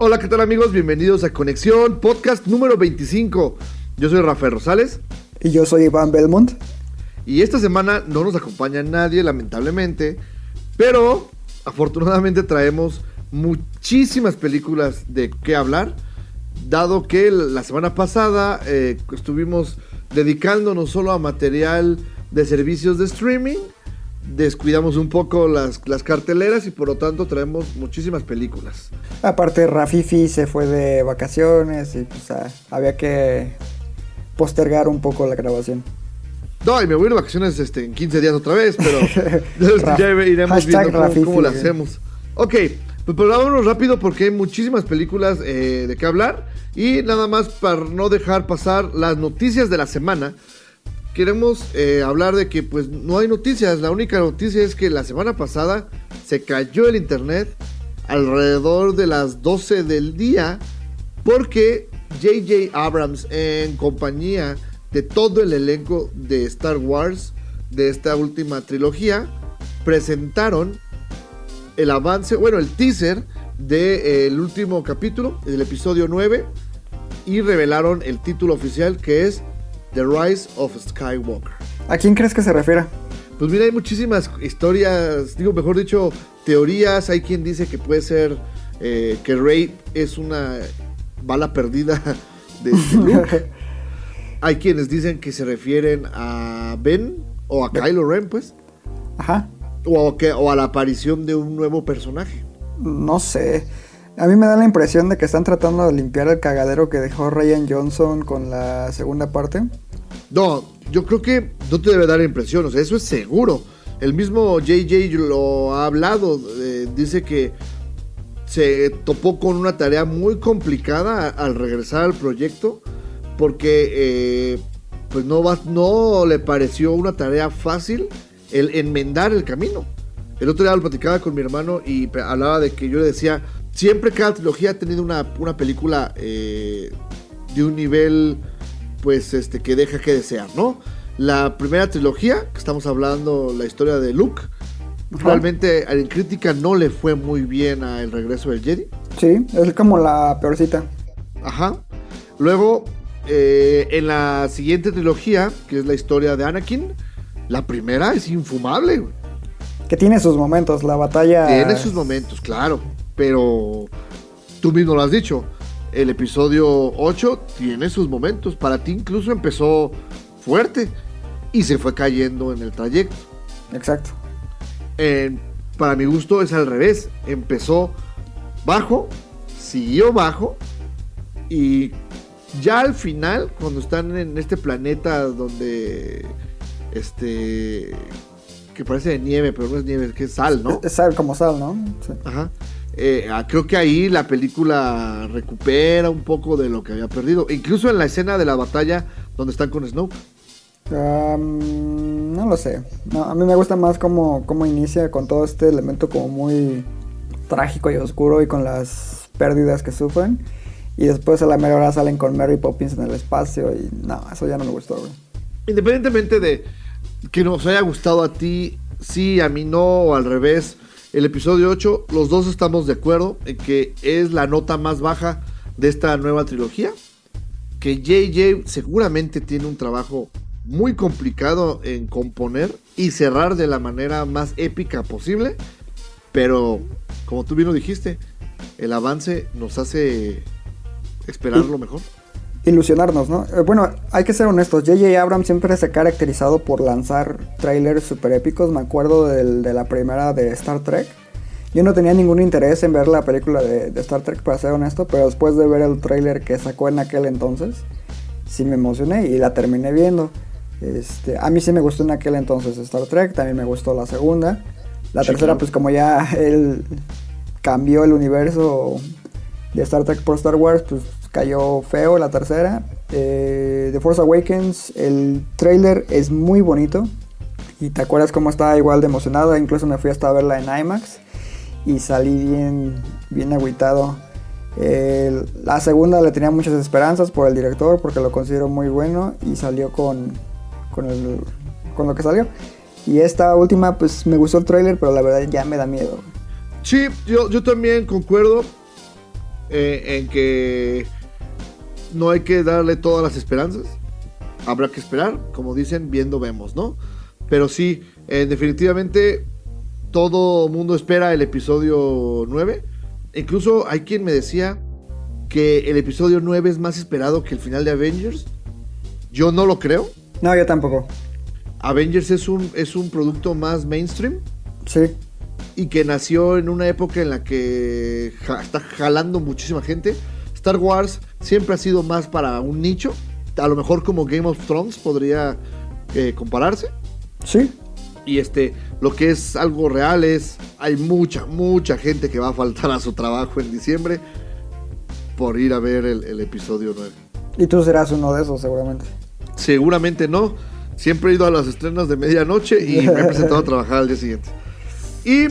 Hola, ¿qué tal amigos? Bienvenidos a Conexión, podcast número 25. Yo soy Rafael Rosales Y yo soy Iván Belmont. y esta semana no nos acompaña nadie, lamentablemente, pero afortunadamente traemos muchísimas películas de qué hablar, dado que la semana pasada eh, estuvimos dedicándonos solo a material de servicios de streaming, descuidamos un poco las, las carteleras y por lo tanto traemos muchísimas películas. Aparte, Rafifi se fue de vacaciones y pues ah, había que postergar un poco la grabación. No, y me voy a ir de vacaciones este, en 15 días otra vez, pero ya iremos viendo cómo, Rafifi, cómo lo eh. hacemos. Ok, pues pero vámonos rápido porque hay muchísimas películas eh, de qué hablar. Y nada más para no dejar pasar las noticias de la semana. Queremos eh, hablar de que pues no hay noticias. La única noticia es que la semana pasada se cayó el internet alrededor de las 12 del día porque J.J. Abrams en compañía de todo el elenco de Star Wars de esta última trilogía presentaron el avance, bueno, el teaser del último capítulo, del episodio 9 y revelaron el título oficial que es The Rise of Skywalker. ¿A quién crees que se refiere? Pues mira, hay muchísimas historias, digo, mejor dicho, teorías. Hay quien dice que puede ser eh, que Rey es una bala perdida de, de Luke. hay quienes dicen que se refieren a Ben o a Kylo Ren, pues. Ajá. O a, que, o a la aparición de un nuevo personaje. No sé. A mí me da la impresión de que están tratando de limpiar el cagadero que dejó Ryan Johnson con la segunda parte. No, yo creo que no te debe dar impresión, o sea, eso es seguro. El mismo JJ lo ha hablado, eh, dice que se topó con una tarea muy complicada al regresar al proyecto, porque eh, pues no, va, no le pareció una tarea fácil el enmendar el camino. El otro día lo platicaba con mi hermano y hablaba de que yo le decía, siempre cada trilogía ha tenido una, una película eh, de un nivel pues este que deja que desear, ¿no? La primera trilogía, que estamos hablando la historia de Luke, realmente en crítica no le fue muy bien a El regreso del Jedi. Sí, es como la peorcita. Ajá. Luego, eh, en la siguiente trilogía, que es la historia de Anakin, la primera es infumable, güey. Que tiene sus momentos, la batalla... Tiene sus momentos, claro. Pero tú mismo lo has dicho. El episodio 8 tiene sus momentos. Para ti incluso empezó fuerte y se fue cayendo en el trayecto. Exacto. Para mi gusto es al revés. Empezó bajo, siguió bajo y ya al final, cuando están en este planeta donde este que parece de nieve, pero no es nieve, es que es sal, ¿no? Es sal como sal, ¿no? Sí. Ajá. Eh, ah, creo que ahí la película recupera un poco de lo que había perdido. Incluso en la escena de la batalla donde están con. Um, no lo sé. No, a mí me gusta más cómo, cómo inicia con todo este elemento como muy trágico y oscuro y con las pérdidas que sufren. Y después a la mera hora salen con Mary Poppins en el espacio y no, eso ya no me gustó, güey. Independientemente de que nos haya gustado a ti, sí, a mí no, o al revés, el episodio 8, los dos estamos de acuerdo en que es la nota más baja de esta nueva trilogía. Que JJ seguramente tiene un trabajo muy complicado en componer y cerrar de la manera más épica posible. Pero, como tú bien lo dijiste, el avance nos hace esperar lo mejor. Ilusionarnos, ¿no? Eh, bueno, hay que ser honestos. J.J. Abrams siempre se ha caracterizado por lanzar trailers super épicos. Me acuerdo del- de la primera de Star Trek. Yo no tenía ningún interés en ver la película de, de Star Trek, para ser honesto, pero después de ver el trailer que sacó en aquel entonces, sí me emocioné y la terminé viendo. Este, a mí sí me gustó en aquel entonces Star Trek, también me gustó la segunda. La Sí, tercera, claro. pues como ya él cambió el universo de Star Trek por Star Wars, pues cayó feo la tercera. Eh, The Force Awakens, el trailer es muy bonito. Y te acuerdas cómo estaba igual de emocionado, incluso me fui hasta a verla en IMAX y salí bien, bien agüitado. Eh, la segunda le tenía muchas esperanzas por el director porque lo considero muy bueno y salió con, con, el- con lo que salió. Y esta última pues me gustó el trailer pero la verdad ya me da miedo. Sí, yo, yo también concuerdo eh, en que no hay que darle todas las esperanzas. Habrá que esperar, como dicen, viendo vemos, ¿no? Pero sí, eh, definitivamente todo mundo espera el episodio 9. Incluso hay quien me decía que el episodio 9 es más esperado que el final de Avengers. Yo no lo creo. No, yo tampoco. Avengers es un, es un producto más mainstream Sí, y que nació en una época en la que ja- está jalando muchísima gente. Star Wars siempre ha sido más para un nicho. A lo mejor como Game of Thrones podría eh, compararse. sí. Y este, lo que es algo real es, hay mucha, mucha gente que va a faltar a su trabajo en diciembre por ir a ver el, el episodio 9. Y tú serás uno de esos seguramente. Seguramente no. Siempre he ido a las estrenas de medianoche y me he presentado a trabajar al día siguiente. Y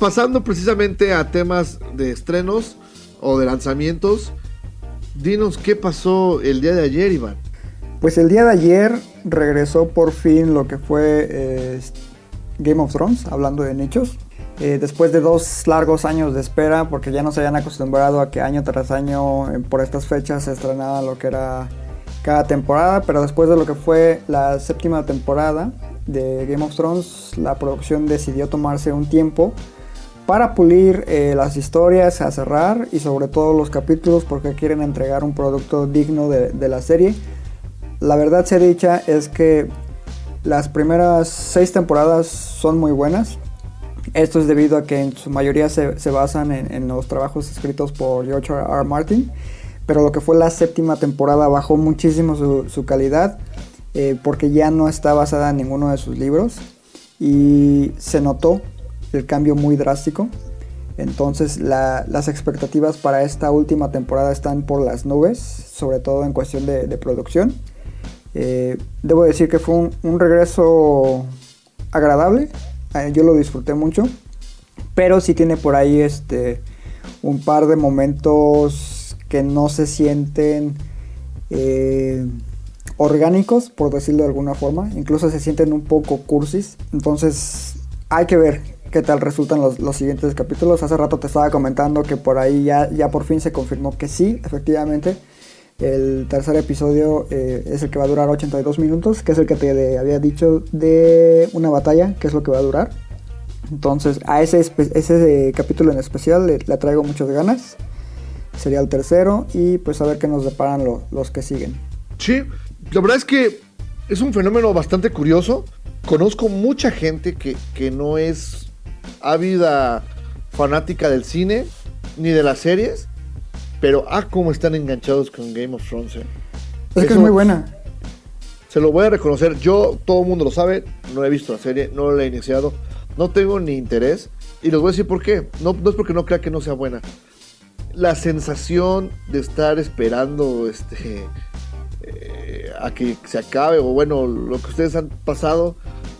pasando precisamente a temas de estrenos o de lanzamientos, dinos qué pasó el día de ayer, Iván. Pues el día de ayer regresó por fin lo que fue eh, Game of Thrones, hablando de nichos. Eh, después de dos largos años de espera, porque ya no se habían acostumbrado a que año tras año eh, por estas fechas se estrenaba lo que era cada temporada, pero después de lo que fue la séptima temporada de Game of Thrones, la producción decidió tomarse un tiempo para pulir eh, las historias, a cerrar y sobre todo los capítulos porque quieren entregar un producto digno de, la serie. La verdad sea dicha es que las primeras seis temporadas son muy buenas. Esto es debido a que en su mayoría se, basan en, los trabajos escritos por George R. R. Martin. Pero lo que fue la séptima temporada bajó muchísimo su, su calidad eh, porque ya no está basada en ninguno de sus libros. Y se notó el cambio muy drástico. Entonces la- las expectativas para esta última temporada están por las nubes, sobre todo en cuestión de, de producción. Eh, debo decir que fue un, un regreso agradable, eh, yo lo disfruté mucho, pero sí tiene por ahí este, un par de momentos que no se sienten eh, orgánicos, por decirlo de alguna forma, incluso se sienten un poco cursis, entonces hay que ver qué tal resultan los, los siguientes capítulos. Hace rato te estaba comentando que por ahí ya, ya por fin se confirmó que sí, efectivamente. El tercer episodio eh, es el que va a durar 82 minutos, que es el que te había dicho de una batalla, que es lo que va a durar. Entonces, a ese, ese capítulo en especial le, le traigo muchas ganas. Sería el tercero y pues a ver qué nos deparan lo- los que siguen. Sí, la verdad es que es un fenómeno bastante curioso. Conozco mucha gente que, que no es ávida fanática del cine ni de las series, pero ah, cómo están enganchados con Game of Thrones. eh. Es que es Eso- muy buena. Se lo voy a reconocer. Yo, todo el mundo lo sabe, no he visto la serie, no la he iniciado, no tengo ni interés. Y les voy a decir por qué. No, no es porque no crea que no sea buena. La sensación de estar esperando este, eh, a que se acabe, o bueno, lo que ustedes han pasado,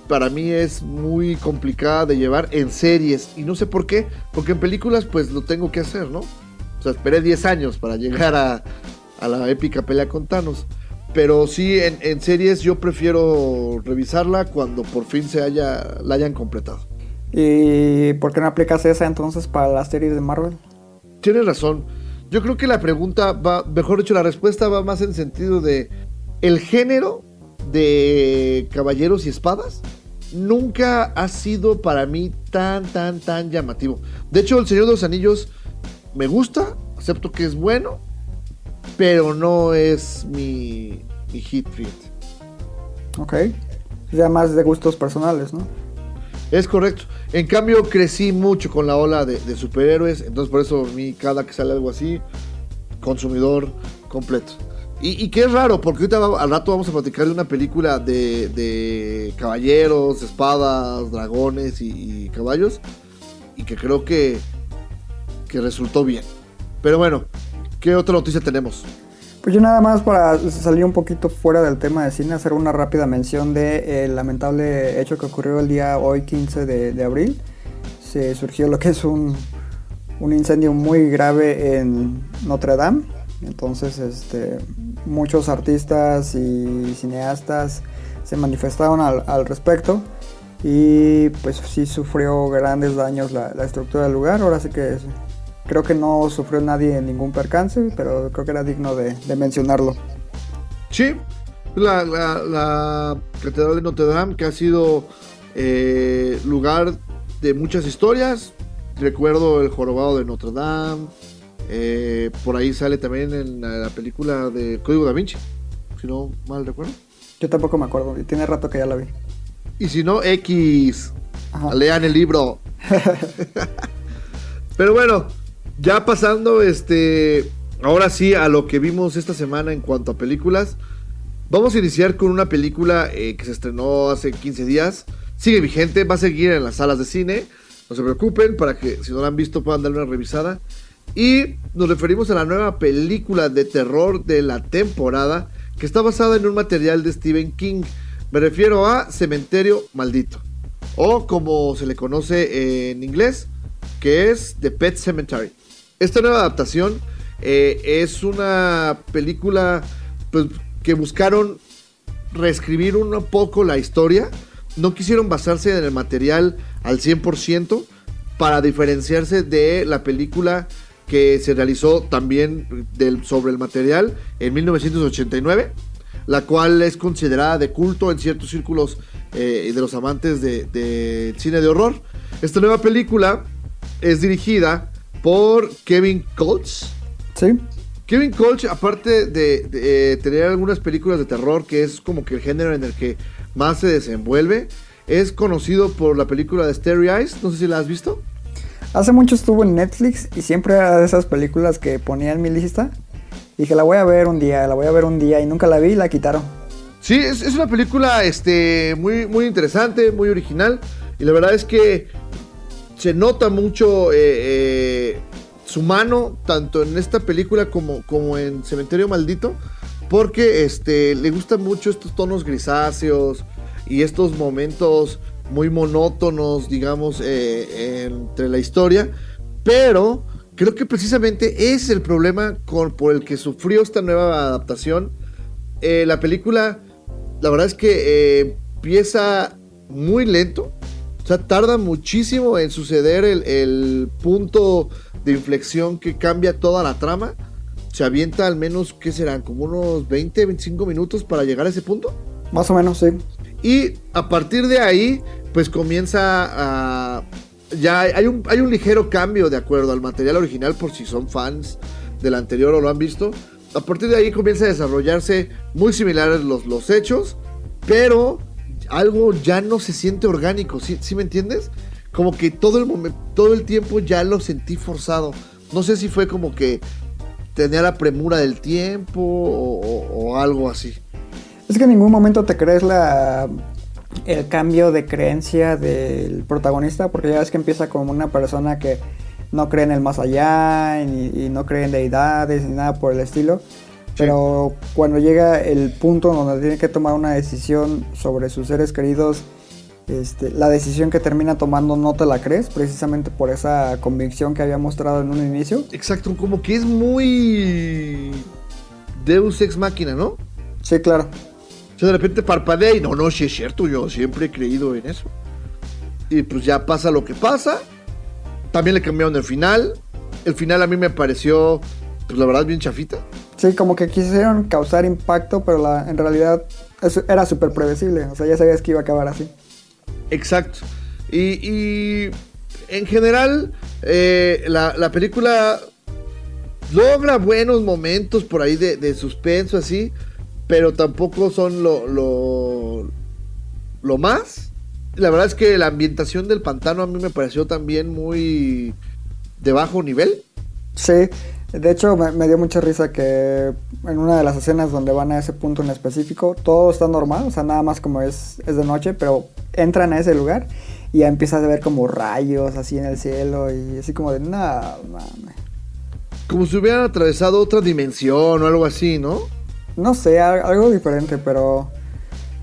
para mí es muy complicada de llevar en series. Y no sé por qué, porque en películas pues lo tengo que hacer, ¿no? O sea, esperé 10 años para llegar a, a la épica pelea con Thanos. Pero sí, en, en series yo prefiero revisarla cuando por fin se haya, la hayan completado. ¿Y por qué no aplicas esa entonces para las series de Marvel? Tienes razón. Yo creo que la pregunta va, mejor dicho, la respuesta va más en sentido de el género de caballeros y espadas nunca ha sido para mí tan, tan, tan llamativo. De hecho, El Señor de los Anillos me gusta, acepto que es bueno, pero no es mi, mi hit fit. Ok. Ya más de gustos personales, ¿no? Es correcto. En cambio, crecí mucho con la ola de, de superhéroes. Entonces, por eso, a mí, cada que sale algo así, consumidor completo. Y, y que es raro, porque ahorita al rato vamos a platicar de una película de, de caballeros, espadas, dragones y, caballos. Y que creo que que resultó bien. Pero bueno, ¿qué otra noticia tenemos? Pues yo nada más para salir un poquito fuera del tema de cine, hacer una rápida mención de el lamentable hecho que ocurrió el día hoy 15 de, de abril. Se surgió lo que es un, un incendio muy grave en Notre Dame. Entonces, este, muchos artistas y cineastas se manifestaron al, respecto y pues sí sufrió grandes daños la, la estructura del lugar. Ahora sí que creo que no sufrió nadie ningún percance, pero creo que era digno de, mencionarlo. Sí, la, la- la Catedral de Notre Dame, que ha sido eh, lugar de muchas historias. Recuerdo el jorobado de Notre Dame. Eh, por ahí sale también en la, la película de Código da Vinci, si no mal recuerdo. Yo tampoco me acuerdo, y tiene rato que ya la vi. Y si no, X. Ajá. Lean el libro. Pero bueno, ya pasando este. Ahora sí, a lo que vimos esta semana en cuanto a películas. Vamos a iniciar con una película eh, que se estrenó hace 15 días. Sigue vigente, va a seguir en las salas de cine. No se preocupen, para que si no la han visto puedan darle una revisada. Y nos referimos a la nueva película de terror de la temporada que está basada en un material de Stephen King. Me refiero a Cementerio Maldito. O como se le conoce en inglés, que es The Pet Cemetery. Esta nueva adaptación eh, es una película pues, que buscaron reescribir un poco la historia. No quisieron basarse en el material al 100% para diferenciarse de la película que se realizó también del, sobre el material en 1989, la cual es considerada de culto en ciertos círculos eh, de los amantes de cine de horror. Esta nueva película es dirigida por Kevin Colts. ¿Sí? Kevin Colch, aparte de, de, eh, tener algunas películas de terror, que es como que el género en el que más se desenvuelve, es conocido por la película de Starry Eyes. No sé si la has visto. Hace mucho estuvo en Netflix y siempre era de esas películas que ponía en mi lista. Dije, la voy a ver un día, la voy a ver un día y nunca la vi y la quitaron. Sí, es, una película este, muy, muy interesante, muy original. Y la verdad es que se nota mucho eh, eh, su mano, tanto en esta película como, como en Cementerio Maldito. Porque este, le gustan mucho estos tonos grisáceos y estos momentos muy monótonos, digamos, eh, entre la historia. Pero creo que precisamente es el problema por el que sufrió esta nueva adaptación. Eh, la película, la verdad es que eh, empieza muy lento. O sea, tarda muchísimo en suceder el, el, punto de inflexión que cambia toda la trama. Se avienta al menos, ¿qué serán? Como unos 20, 25 minutos para llegar a ese punto. Más o menos, sí. Y a partir de ahí, pues comienza a... Ya hay un, hay un ligero cambio de acuerdo al material original por si son fans del anterior o lo han visto. A partir de ahí comienza a desarrollarse muy similares los, los hechos, pero algo ya no se siente orgánico, ¿sí, ¿sí me entiendes? Como que todo el, momento, todo el tiempo ya lo sentí forzado. No sé si fue como que tenía la premura del tiempo o algo así. Es que en ningún momento te crees la el cambio de creencia del protagonista, porque ya ves que empieza como una persona que no cree en el más allá y, y no cree en deidades ni nada por el estilo. Sí. Pero cuando llega el punto donde tiene que tomar una decisión sobre sus seres queridos, este, la decisión que termina tomando no te la crees, precisamente por esa convicción que había mostrado en un inicio. Exacto, como que es muy Deus ex máquina, ¿no? Sí, claro. Sea, de repente parpadea y no, no, sí es cierto, yo siempre he creído en eso. Y pues ya pasa lo que pasa. También le cambiaron el final. El final a mí me pareció, pues la verdad, bien chafita. Sí, como que quisieron causar impacto, pero la, en realidad eso era súper predecible. O sea, ya sabías que iba a acabar así. Exacto. Y, y en general, eh, la, la, película logra buenos momentos por ahí de, de suspenso, así pero tampoco son lo, lo, lo, más. La verdad es que la ambientación del pantano a mí me pareció también muy de bajo nivel. Sí, de hecho me, me, dio mucha risa que en una de las escenas donde van a ese punto en específico, todo está normal, o sea, nada más como es, es de noche, pero entran a ese lugar Y ya empiezas a ver como rayos así en el cielo y así como de, no, mames. Como si hubieran atravesado otra dimensión o algo así, ¿no? No sé, al- algo diferente, pero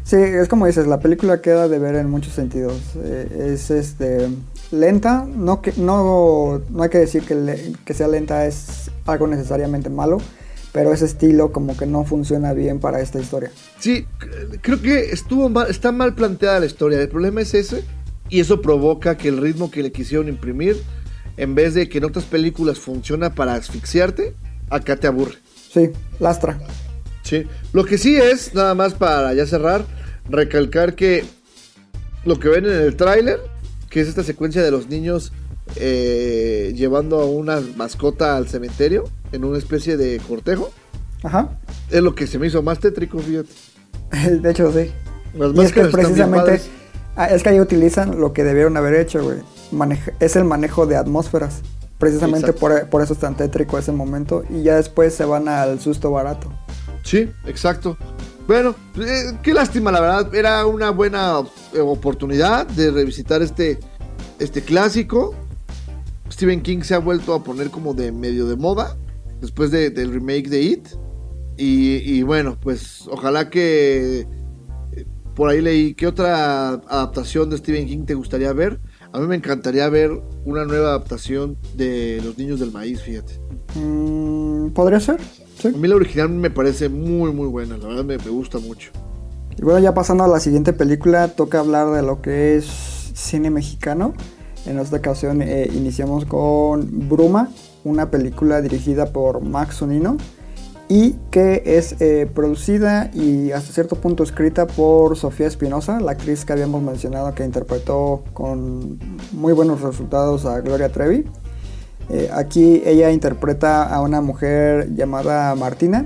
sí, es como dices, la película queda de ver en muchos sentidos. Eh, es este lenta, no que no, no hay que decir que, le- que sea lenta es algo necesariamente malo, pero ese estilo como que no funciona bien para esta historia. Sí, creo que estuvo mal, está mal planteada la historia. El problema es ese. Y eso provoca que el ritmo que le quisieron imprimir, en vez de que en otras películas funciona para asfixiarte, acá te aburre. Sí, lastra. Sí. Lo que sí es, nada más para ya cerrar, recalcar que lo que ven en el tráiler, que es esta secuencia de los niños eh, llevando a una mascota al cementerio en una especie de cortejo, Ajá. es lo que se me hizo más tétrico, fíjate. De hecho, sí. Las Y es que precisamente, ah, es que ahí utilizan lo que debieron haber hecho, güey. Maneja- es el manejo de atmósferas. Precisamente por, por eso es tan tétrico ese momento. Y ya después se van al susto barato. Sí, exacto. Bueno, eh, qué lástima, la verdad. Era una buena eh, oportunidad de revisitar este, este clásico. Stephen King se ha vuelto a poner como de medio de moda después de- del remake de It. Y, y bueno, pues ojalá que eh, por ahí leí qué otra adaptación de Stephen King te gustaría ver. A mí me encantaría ver una nueva adaptación de Los Niños del Maíz, fíjate. Mm, ¿Podría ser? Sí. A mí la original me parece muy, muy buena. La verdad me, me gusta mucho. Y bueno, ya pasando a la siguiente película, toca hablar de lo que es cine mexicano. En esta ocasión eh, iniciamos con Bruma, una película dirigida por Max Zunino y que es eh, producida y hasta cierto punto escrita por Sofía Espinosa, la actriz que habíamos mencionado que interpretó con muy buenos resultados a Gloria Trevi. Eh, aquí ella interpreta a una mujer llamada Martina,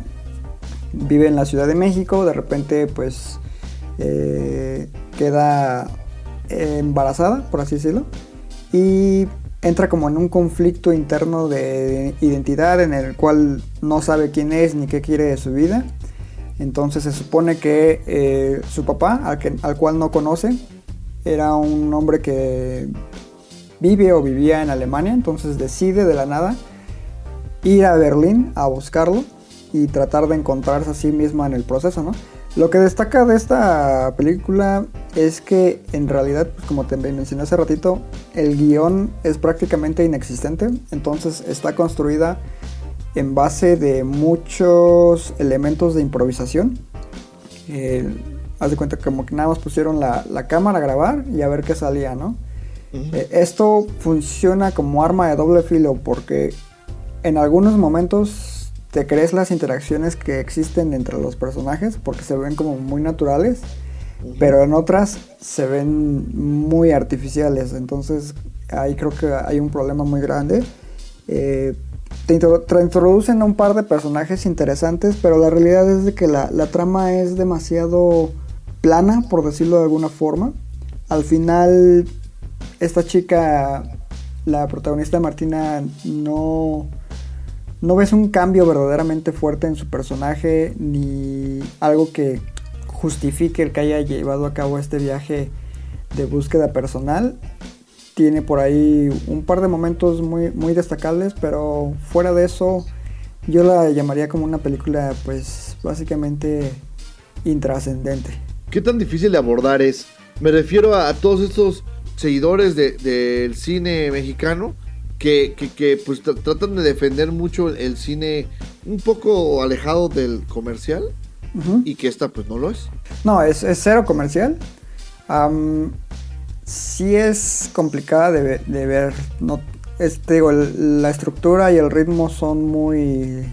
vive en la Ciudad de México, de repente pues eh, queda embarazada, por así decirlo, y entra como en un conflicto interno de identidad en el cual no sabe quién es ni qué quiere de su vida. Entonces se supone que eh, su papá, al, que- al cual no conoce, era un hombre que vive o vivía en Alemania, entonces decide de la nada ir a Berlín a buscarlo y tratar de encontrarse a sí misma en el proceso, ¿no? Lo que destaca de esta película es que en realidad, pues, como te mencioné hace ratito, el guion es prácticamente inexistente, entonces está construida en base de muchos elementos de improvisación. Eh, haz de cuenta como que nada más pusieron la, la cámara a grabar y a ver qué salía, ¿no? Eh, esto funciona como arma de doble filo porque en algunos momentos te crees las interacciones que existen entre los personajes porque se ven como muy naturales, pero en otras se ven muy artificiales. Entonces ahí creo que hay un problema muy grande. Eh, te, intro- te introducen a un par de personajes interesantes, pero la realidad es de que la, la trama es demasiado plana, por decirlo de alguna forma. Al final, esta chica, la protagonista Martina, no, no ves un cambio verdaderamente fuerte en su personaje, ni algo que justifique el que haya llevado a cabo este viaje de búsqueda personal. Tiene por ahí un par de momentos muy, muy destacables, pero fuera de eso, yo la llamaría como una película, pues básicamente intrascendente. ¿Qué tan difícil de abordar es? Me refiero a, a todos estos seguidores de- del cine mexicano que, que- que, pues tra- tratan de defender mucho el, cine un poco alejado del comercial y que esta pues no lo es. No, es, es cero comercial. Am, sí es complicada de, de ver. No, digo, el- la estructura y el ritmo son muy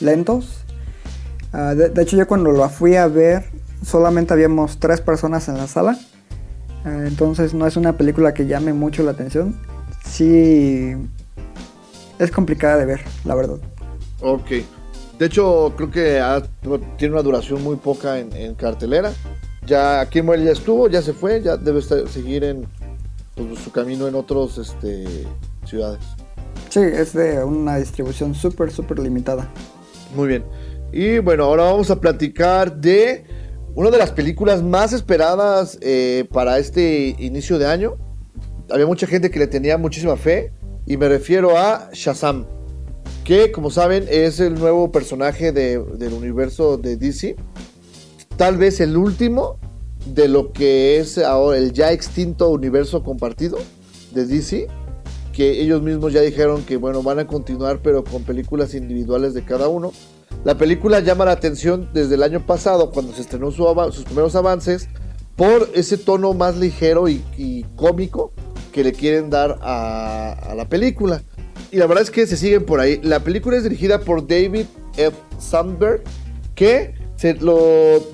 lentos. Ah, de, de hecho, yo cuando la fui a ver, solamente habíamos tres personas en la sala. Ah, entonces no es una película que llame mucho la atención. Sí, es complicada de ver, la verdad. Ok. De hecho, creo que ha- tiene una duración muy poca en, en cartelera. Ya aquí en ya estuvo, ya se fue, ya debe estar- seguir en pues, su camino en otras este, ciudades. Sí, es de una distribución súper, súper limitada. Muy bien. Y bueno, ahora vamos a platicar de una de las películas más esperadas eh, para este inicio de año. había mucha gente que le tenía muchísima fe. Y me refiero a Shazam. Que, como saben, es el nuevo personaje de- del universo de DC. Tal vez el último de lo que es ahora el ya extinto universo compartido de DC. Que ellos mismos ya dijeron que, bueno, van a continuar, pero con películas individuales de cada uno. La película llama la atención desde el año pasado, cuando se estrenó sus primeros avances, por ese tono más ligero y, cómico que le quieren dar a, la película. Y la verdad es que se siguen por ahí. La película es dirigida por David F. Sandberg, que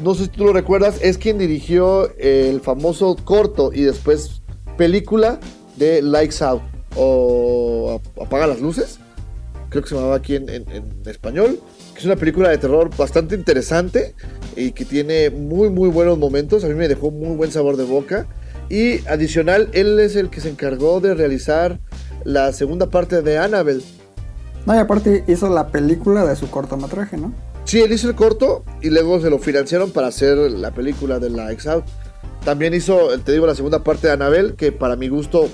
no sé si tú lo recuerdas, es quien dirigió el famoso corto y después película de Lights Out o Apaga las luces creo que se llamaba aquí en español, que es una película de terror bastante interesante y que tiene muy muy buenos momentos, a mí me dejó muy buen sabor de boca y adicional, él es el que se encargó de realizar la segunda parte de Annabelle. No, y aparte hizo la película de su cortometraje, ¿no? Sí, él hizo el corto y luego se lo financiaron para hacer la película de la Out. También hizo, te digo, la segunda parte de Annabelle, que para mi gusto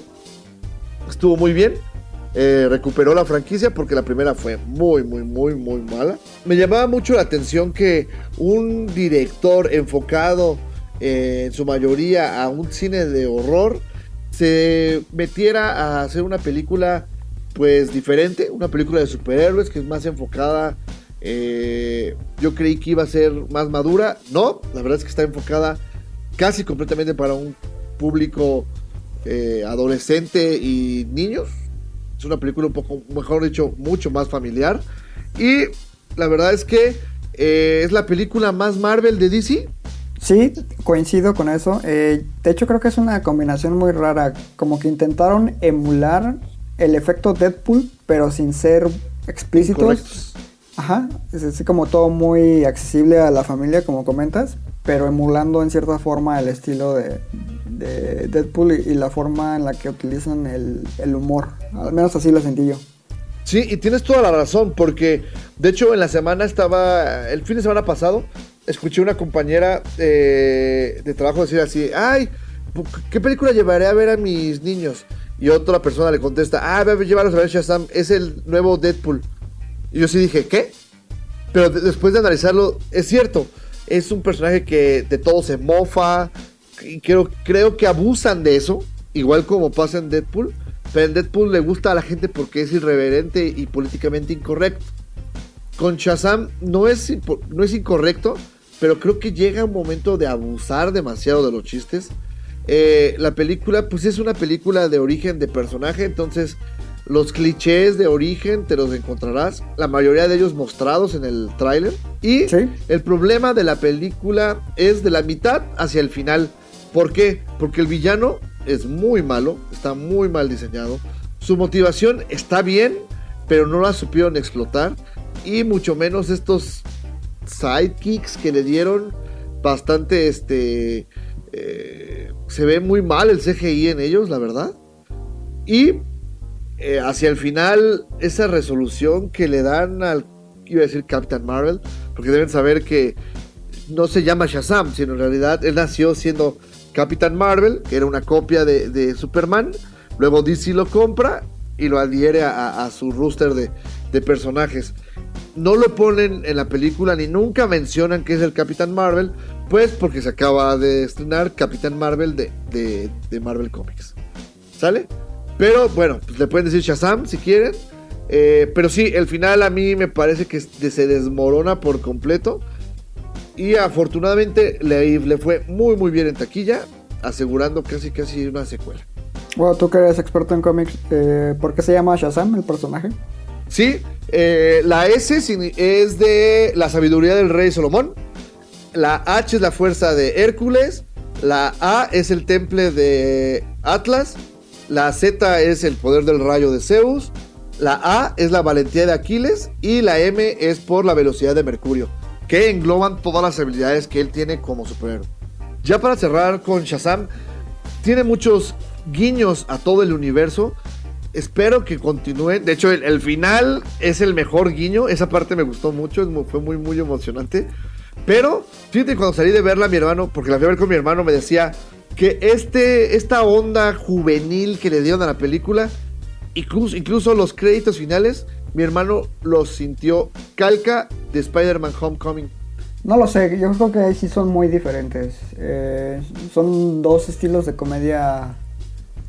estuvo muy bien. Eh, recuperó la franquicia porque la primera fue muy, muy, muy, muy mala. Me llamaba mucho la atención que un director enfocado eh, en su mayoría a un cine de horror se metiera a hacer una película pues diferente, una película de superhéroes que es más enfocada. eh, yo creí que iba a ser más madura. No, la verdad es que está enfocada casi completamente para un público adolescente y niños. Es una película un poco, mejor dicho, mucho más familiar. Y la verdad es que eh, es la película más Marvel de DC. Sí, coincido con eso. Eh, de hecho, creo que es una combinación muy rara. Como que intentaron emular el efecto Deadpool, pero sin ser explícitos. Ajá, es así como todo muy accesible a la familia, como comentas, pero emulando en cierta forma el estilo de, de Deadpool y, y la forma en la que utilizan el, el humor. Al menos así lo sentí yo. Sí, y tienes toda la razón, porque de hecho en la semana estaba, el fin de semana pasado, escuché una compañera eh, de trabajo decir así, ay, ¿qué película llevaré a ver a mis niños? Y otra persona le contesta, ah, ve a llevarlos a ver Shazam, es el nuevo Deadpool. Y yo sí dije, ¿qué? Pero de- después de analizarlo, es cierto, es un personaje que de todo se mofa, y creo, creo que abusan de eso, igual como pasa en Deadpool, pero en Deadpool le gusta a la gente porque es irreverente y políticamente incorrecto. Con Shazam no es, no es incorrecto, pero creo que llega un momento de abusar demasiado de los chistes. Eh, la película, pues es una película de origen de personaje, entonces los clichés de origen te los encontrarás, la mayoría de ellos mostrados en el tráiler. Y Sí. el problema de la película es de la mitad hacia el final. ¿Por qué? Porque el villano es muy malo, está muy mal diseñado. Su motivación está bien, pero no la supieron explotar. Y mucho menos estos sidekicks que le dieron bastante este eh, se ve muy mal el CGI en ellos la verdad y eh, hacia el final esa resolución que le dan al iba a decir Captain Marvel porque deben saber que no se llama Shazam sino en realidad él nació siendo Captain Marvel que era una copia de, Superman luego DC lo compra y lo adhiere a, su roster de, personajes no lo ponen en la película ni nunca mencionan que es el Capitán Marvel, pues porque se acaba de estrenar Capitán Marvel de Marvel Comics. ¿Sale? Pero bueno, pues le pueden decir Shazam si quieren. Eh, pero sí, el final a mí me parece que se desmorona por completo. Y afortunadamente le, le fue muy muy bien en taquilla, asegurando casi casi una secuela. Bueno, tú que eres experto en cómics, eh, ¿por qué se llama Shazam el personaje? Sí, eh, la S es de la sabiduría del rey Salomón. La H es la fuerza de Hércules. La A es el temple de Atlas. La Z es el poder del rayo de Zeus. La A es la valentía de Aquiles. Y la M es por la velocidad de Mercurio. Que engloban todas las habilidades que él tiene como superhéroe. Ya para cerrar con Shazam, tiene muchos guiños a todo el universo. Espero que continúen. De hecho, el, final es el mejor guiño. Esa parte me gustó mucho. fue muy, muy emocionante. Pero, fíjate, cuando salí de verla, mi hermano, porque la fui a ver con mi hermano, me decía: que este, esta onda juvenil que le dieron a la película, incluso, incluso los créditos finales, mi hermano los sintió calca de Spider-Man Homecoming. No lo sé, yo creo que ahí sí son muy diferentes. Eh, son dos estilos de comedia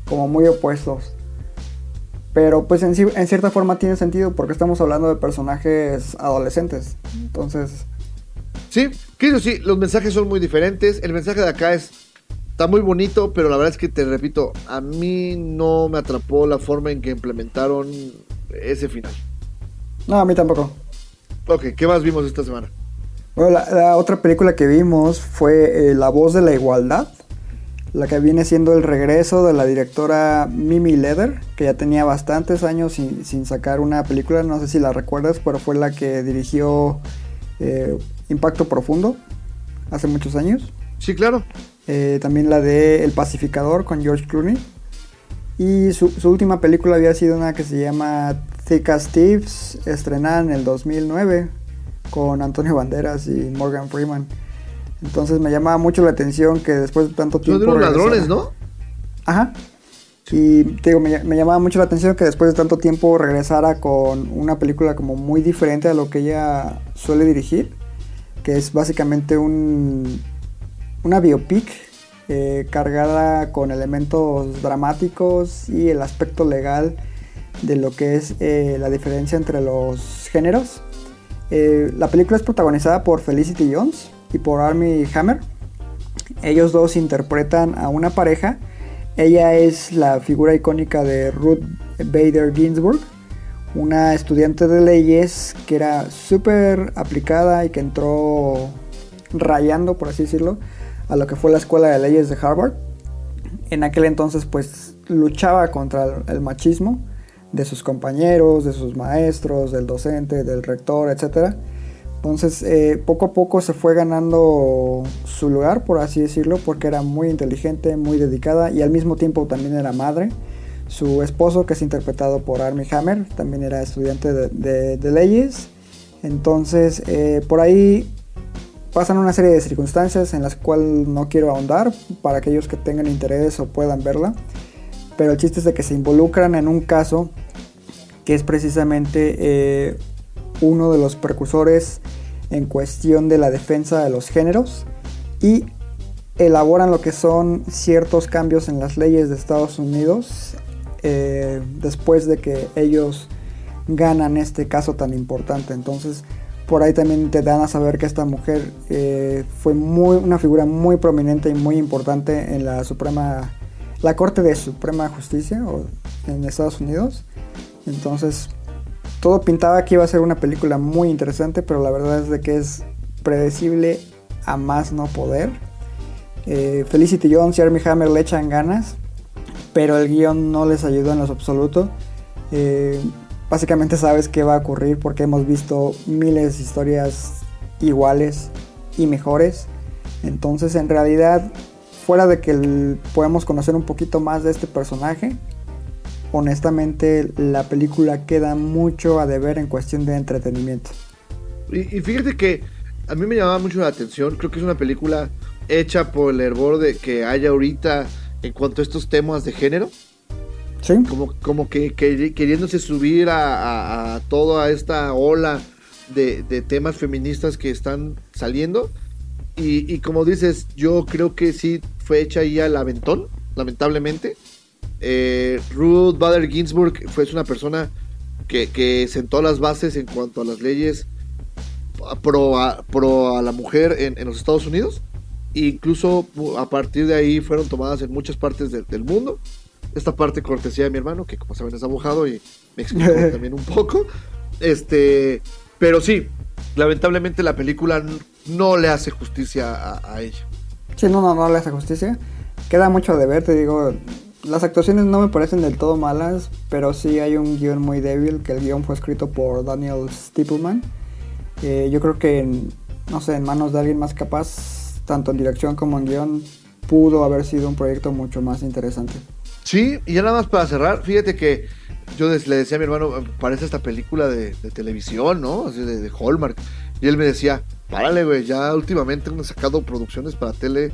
como muy opuestos. Pero pues en, en cierta forma tiene sentido porque estamos hablando de personajes adolescentes. Entonces, Sí, que eso sí, los mensajes son muy diferentes. El mensaje de acá es. Está muy bonito, pero la verdad es que te repito, a mí no me atrapó la forma en que implementaron ese final. no, a mí tampoco. Ok, ¿qué más vimos esta semana? Bueno, la, la otra película que vimos fue eh, La voz de la igualdad, la que viene siendo el regreso de la directora Mimi Leder, que ya tenía bastantes años sin, sin sacar una película, no sé si la recuerdas, pero fue la que dirigió eh, Impacto Profundo hace muchos años. Sí, claro. Eh, también la de El Pacificador con George Clooney. Y su, su última película había sido una que se llama Thick as Thieves, estrenada en el 2009 con Antonio Banderas y Morgan Freeman. Entonces me llamaba mucho la atención que después de tanto Son tiempo... de unos ladrones, ¿no? Ajá. Y te digo, me llamaba mucho la atención que después de tanto tiempo regresara con una película como muy diferente a lo que ella suele dirigir, que es básicamente un, una biopic eh, cargada con elementos dramáticos y el aspecto legal de lo que es eh, la diferencia entre los géneros. Eh, la película es protagonizada por Felicity Jones y por Armie Hammer. Ellos dos interpretan a una pareja. Ella es la figura icónica de Ruth Bader Ginsburg, una estudiante de leyes que era súper aplicada y que entró rayando, por así decirlo, a lo que fue la escuela de leyes de Harvard. En aquel entonces pues luchaba contra el, machismo de sus compañeros, de sus maestros, del docente, del rector, etc. Entonces eh, poco a poco se fue ganando su lugar, por así decirlo, porque era muy inteligente, muy dedicada y al mismo tiempo también era madre. Su esposo, que es interpretado por Armie Hammer, también era estudiante de leyes. Entonces, eh, por ahí pasan una serie de circunstancias en las cuales no quiero ahondar para aquellos que tengan interés o puedan verla. Pero el chiste es de que se involucran en un caso que es precisamente eh, uno de los precursores en cuestión de la defensa de los géneros y elaboran lo que son ciertos cambios en las leyes de Estados Unidos eh, después de que ellos ganan este caso tan importante. Entonces, por ahí también te dan a saber que esta mujer eh, fue muy, una figura muy prominente y muy importante en la Suprema, la Corte de Suprema Justicia en Estados Unidos. Entonces, todo pintaba que iba a ser una película muy interesante, pero la verdad es de que es predecible a más no poder. Eh, Felicity Jones y Armie Hammer le echan ganas, pero el guion no les ayudó en lo absoluto. Eh, básicamente sabes qué va a ocurrir porque hemos visto miles de historias iguales y mejores. Entonces, en realidad, fuera de que el- podamos conocer un poquito más de este personaje, honestamente la película queda mucho a deber en cuestión de entretenimiento. Y, y fíjate que a mí me llamaba mucho la atención. Creo que es una película hecha por el hervor de que haya ahorita en cuanto a estos temas de género. Como, como que, que- queriéndose subir a, a- a toda esta ola de, temas feministas que están saliendo. Y, como dices, yo creo que sí fue hecha ahí al aventón, lamentablemente. Eh, Ruth Bader Ginsburg fue una persona que, sentó las bases en cuanto a las leyes pro a, la mujer en, los Estados Unidos. E incluso a partir de ahí fueron tomadas en muchas partes del mundo. Esta parte cortesía de mi hermano, que como saben es abogado y me explicó también un poco. Este, pero sí, lamentablemente la película no le hace justicia a, a ella. Sí, no, no, no le hace justicia. Queda mucho de ver, te digo. Las actuaciones no me parecen del todo malas, pero sí hay un guion muy débil, que el guion fue escrito por Daniel Stippleman. Eh, yo creo que, en, no sé, en manos de alguien más capaz, tanto en dirección como en guion, pudo haber sido un proyecto mucho más interesante. Sí, y ya nada más para cerrar, fíjate que yo le decía a mi hermano, parece esta película de, de televisión, ¿no? Así de, de Hallmark. Y él me decía, párale, güey, ya últimamente hemos sacado producciones para tele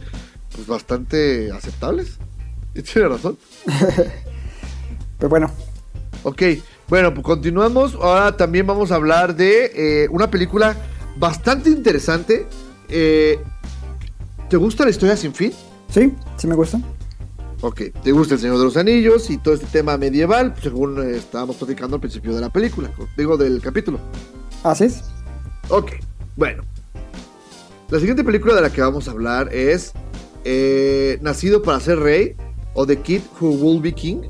pues bastante aceptables. Y tiene razón. Pero bueno, Ok, bueno, pues continuamos. Ahora también vamos a hablar de eh, una película bastante interesante. Eh, ¿Te gusta la historia sin fin? sí, sí me gusta. Ok, ¿te gusta El Señor de los Anillos y todo este tema medieval? Según eh, estábamos platicando al principio de la película, digo del capítulo. Así es. Ok, bueno. La siguiente película de la que vamos a hablar es eh, Nacido para ser rey o The Kid Who Will Be King,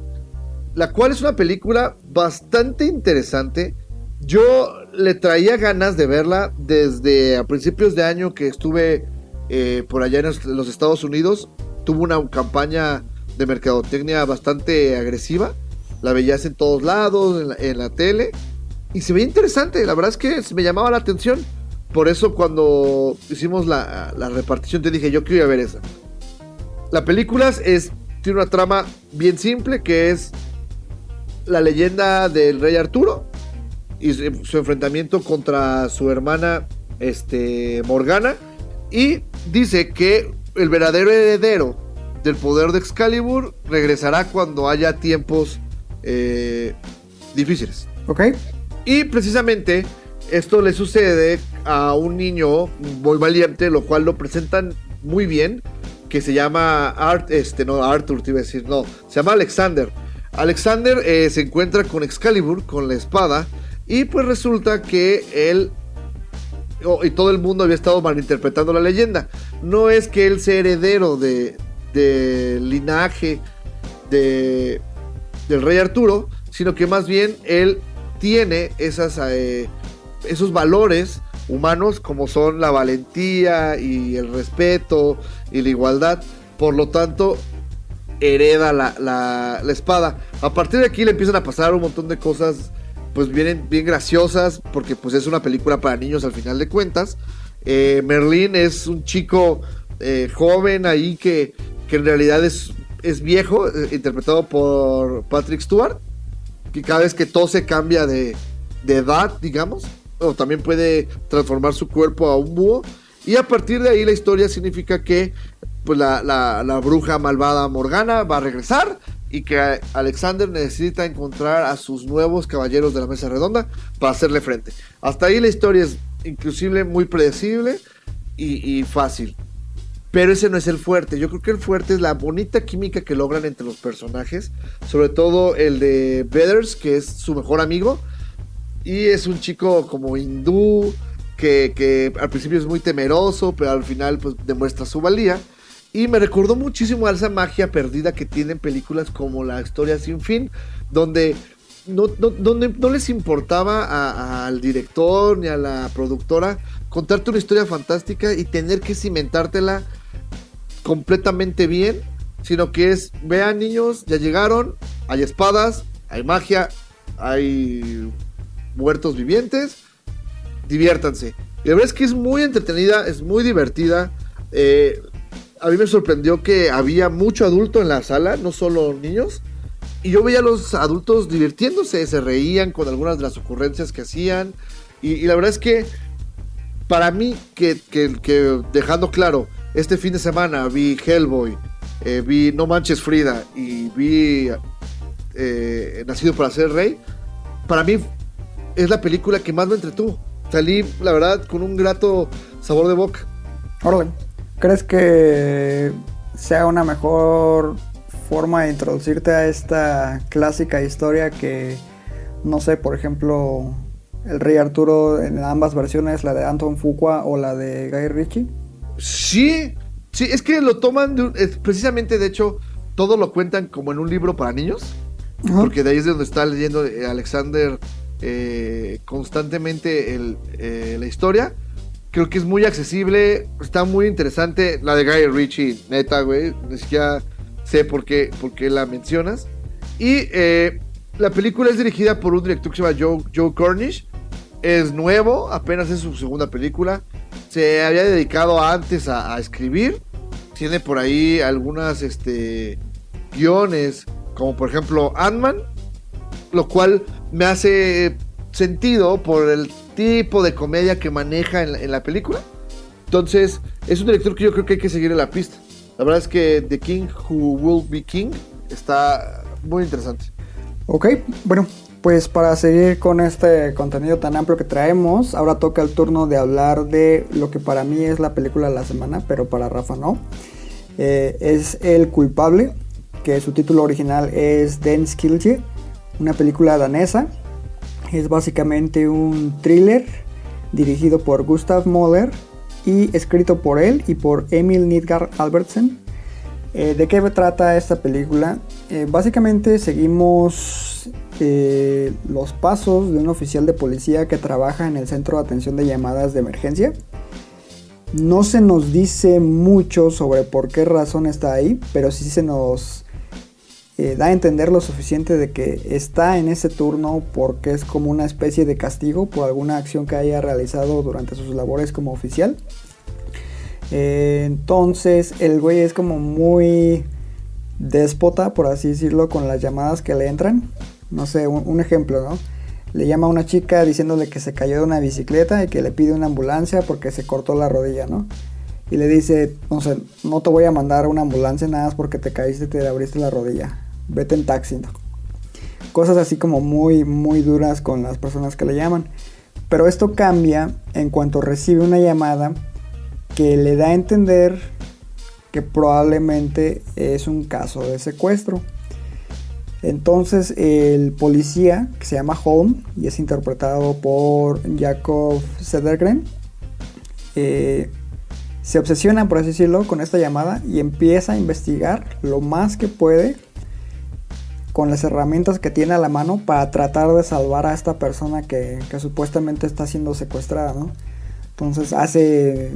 la cual es una película bastante interesante. Yo le traía ganas de verla desde a principios de año que estuve eh, por allá en los- los Estados Unidos. Tuvo una campaña de mercadotecnia bastante agresiva. La veías en todos lados, en la, tele. Y se veía interesante, la verdad es que me llamaba la atención. Por eso cuando hicimos la, la repartición te dije, yo quiero ir a ver esa. La película es, tiene una trama bien simple que es la leyenda del rey Arturo y su enfrentamiento contra su hermana este, Morgana. Y dice que el verdadero heredero del poder de Excalibur regresará cuando haya tiempos eh, difíciles. Ok. Y precisamente esto le sucede a un niño muy valiente, lo cual lo presentan muy bien, que se llama Art, este, no, Arthur, te iba a decir, no, se llama Alexander. Alexander eh, se encuentra con Excalibur, con la espada, y pues resulta que él oh, y todo el mundo había estado malinterpretando la leyenda. No es que él sea heredero de, de linaje de, del rey Arturo, sino que más bien él tiene esas, eh, esos valores humanos como son la valentía y el respeto y la igualdad. Por lo tanto, hereda la, la- la espada. A partir de aquí le empiezan a pasar un montón de cosas pues vienen bien graciosas porque pues es una película para niños al final de cuentas. Eh, Merlín es un chico eh, joven ahí que, que en realidad es, es viejo, eh, interpretado por Patrick Stewart, que cada vez que tose cambia de, de edad, digamos, o también puede transformar su cuerpo a un búho. Y a partir de ahí la historia significa que pues, la, la- bruja malvada Morgana va a regresar y que Alexander necesita encontrar a sus nuevos caballeros de la mesa redonda para hacerle frente. Hasta ahí la historia es inclusive muy predecible y fácil. Pero ese no es el fuerte. Yo creo que el fuerte es la bonita química que logran entre los personajes. Sobre todo el de Bedders, que es su mejor amigo. Y es un chico como hindú, que, que al principio es muy temeroso, pero al final pues demuestra su valía. Y me recordó muchísimo a esa magia perdida que tienen películas como La Historia Sin Fin, donde no, no- no les importaba al director ni a la productora contarte una historia fantástica y tener que cimentártela completamente bien, sino que es, vean niños, ya llegaron, hay espadas, hay magia, hay muertos vivientes, diviértanse. Y la verdad es que es muy entretenida, es muy divertida. eh, a mí me sorprendió que había mucho adulto en la sala, no solo niños. Y yo veía a los adultos divirtiéndose, se reían con algunas de las ocurrencias que hacían. Y, la verdad es que para mí, que- que dejando claro, este fin de semana vi Hellboy, eh, vi No Manches Frida y vi eh, Nacido para ser rey, para mí es la película que más me entretuvo. Salí, la verdad, con un grato sabor de boca. Órale. ¿Crees que sea una mejor forma de introducirte a esta clásica historia que, no sé, por ejemplo, el Rey Arturo en ambas versiones, la de Anton Fuqua o la de Guy Ritchie? Sí, sí, es que lo toman de un- es precisamente, de hecho, todo lo cuentan como en un libro para niños. Porque de ahí es de donde está leyendo eh, Alexander eh, constantemente el, eh, la historia. Creo que es muy accesible, está muy interesante. La de Guy Ritchie, neta, güey. Ni siquiera sé por qué, por qué la mencionas. Y eh, la película es dirigida por un director que se llama Joe, Joe Cornish. Es nuevo, apenas es su segunda película. Se había dedicado antes a, escribir. Tiene por ahí algunas este, guiones, como por ejemplo Ant-Man, lo cual me hace sentido por el tipo de comedia que maneja en en la película. Entonces, es un director que yo creo que hay que seguir en la pista. La verdad es que The King Who Will Be King está muy interesante. Ok, bueno, pues para seguir con este contenido tan amplio que traemos, ahora toca el turno de hablar de lo que para mí es la película de la semana, pero para Rafa no. Eh, es El culpable, que su título original es Den Skilje, una película danesa. Es básicamente un thriller dirigido por Gustav Mahler y escrito por él y por Emil Nidgar Albertsen. Eh, ¿De qué trata esta película? Eh, básicamente seguimos eh, los pasos de un oficial de policía que trabaja en el centro de atención de llamadas de emergencia. No se nos dice mucho sobre por qué razón está ahí, pero sí se nos da a entender lo suficiente de que está en ese turno porque es como una especie de castigo por alguna acción que haya realizado durante sus labores como oficial. Eh, entonces el güey es como muy déspota, por así decirlo, con las llamadas que le entran. No sé, un, ejemplo, ¿no? Le llama a una chica diciéndole que se cayó de una bicicleta y que le pide una ambulancia porque se cortó la rodilla, ¿no? Y le dice, no sé, no te voy a mandar una ambulancia nada más porque te caíste y te abriste la rodilla. Vete en taxi, ¿no? Cosas así como muy, muy duras con las personas que le llaman. Pero esto cambia en cuanto recibe una llamada que le da a entender que probablemente es un caso de secuestro. Entonces el policía, que se llama Holm y es interpretado por Jacob Sedergren, eh, se obsesiona, por así decirlo, con esta llamada y empieza a investigar lo más que puede con las herramientas que tiene a la mano para tratar de salvar a esta persona que, supuestamente está siendo secuestrada. Entonces hace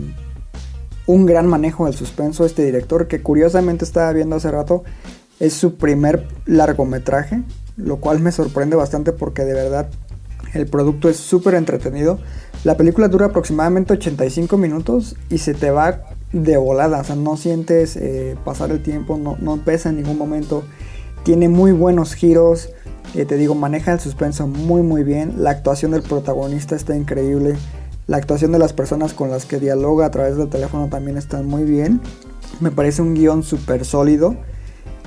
un gran manejo del suspenso este director que curiosamente estaba viendo hace rato. Es su primer largometraje, lo cual me sorprende bastante porque de verdad el producto es súper entretenido. La película dura aproximadamente 85 minutos y se te va de volada, o sea, no sientes eh, pasar el tiempo, no, pesa en ningún momento. Tiene muy buenos giros, eh, te digo, maneja el suspenso muy muy bien. La actuación del protagonista está increíble. La actuación de las personas con las que dialoga a través del teléfono también está muy bien. Me parece un guion súper sólido.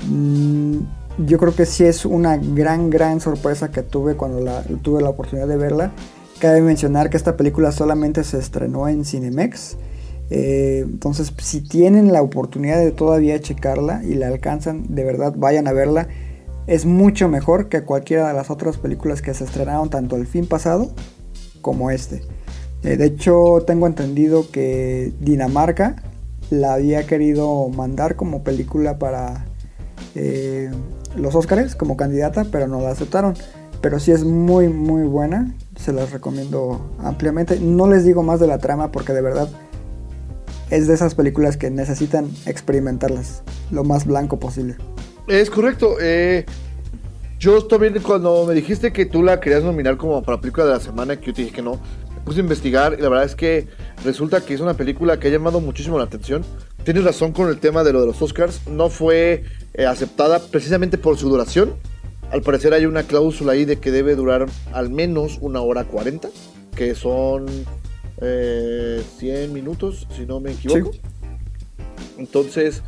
Mm, yo creo que sí es una gran, gran sorpresa que tuve cuando tuve la oportunidad de verla. Cabe mencionar que esta película solamente se estrenó en Cinemex. Eh, entonces, si tienen la oportunidad de todavía checarla y la alcanzan, de verdad vayan a verla. Es mucho mejor que cualquiera de las otras películas que se estrenaron tanto el fin pasado como este. Eh, de hecho, tengo entendido que Dinamarca la había querido mandar como película para eh, los Oscars como candidata, pero no la aceptaron. Pero sí es muy muy buena, se las recomiendo ampliamente. No les digo más de la trama porque de verdad es de esas películas que necesitan experimentarlas lo más blanco posible. Es correcto. Eh, yo también cuando me dijiste que tú la querías nominar como para película de la semana, que yo te dije que no, puse a investigar y la verdad es que resulta que es una película que ha llamado muchísimo la atención. Tienes razón con el tema de lo de los Oscars. No fue eh, aceptada precisamente por su duración. Al parecer hay una cláusula ahí de que debe durar al menos una hora cuarenta, que son eh, 100 minutos, si no me equivoco. Sí. Entonces,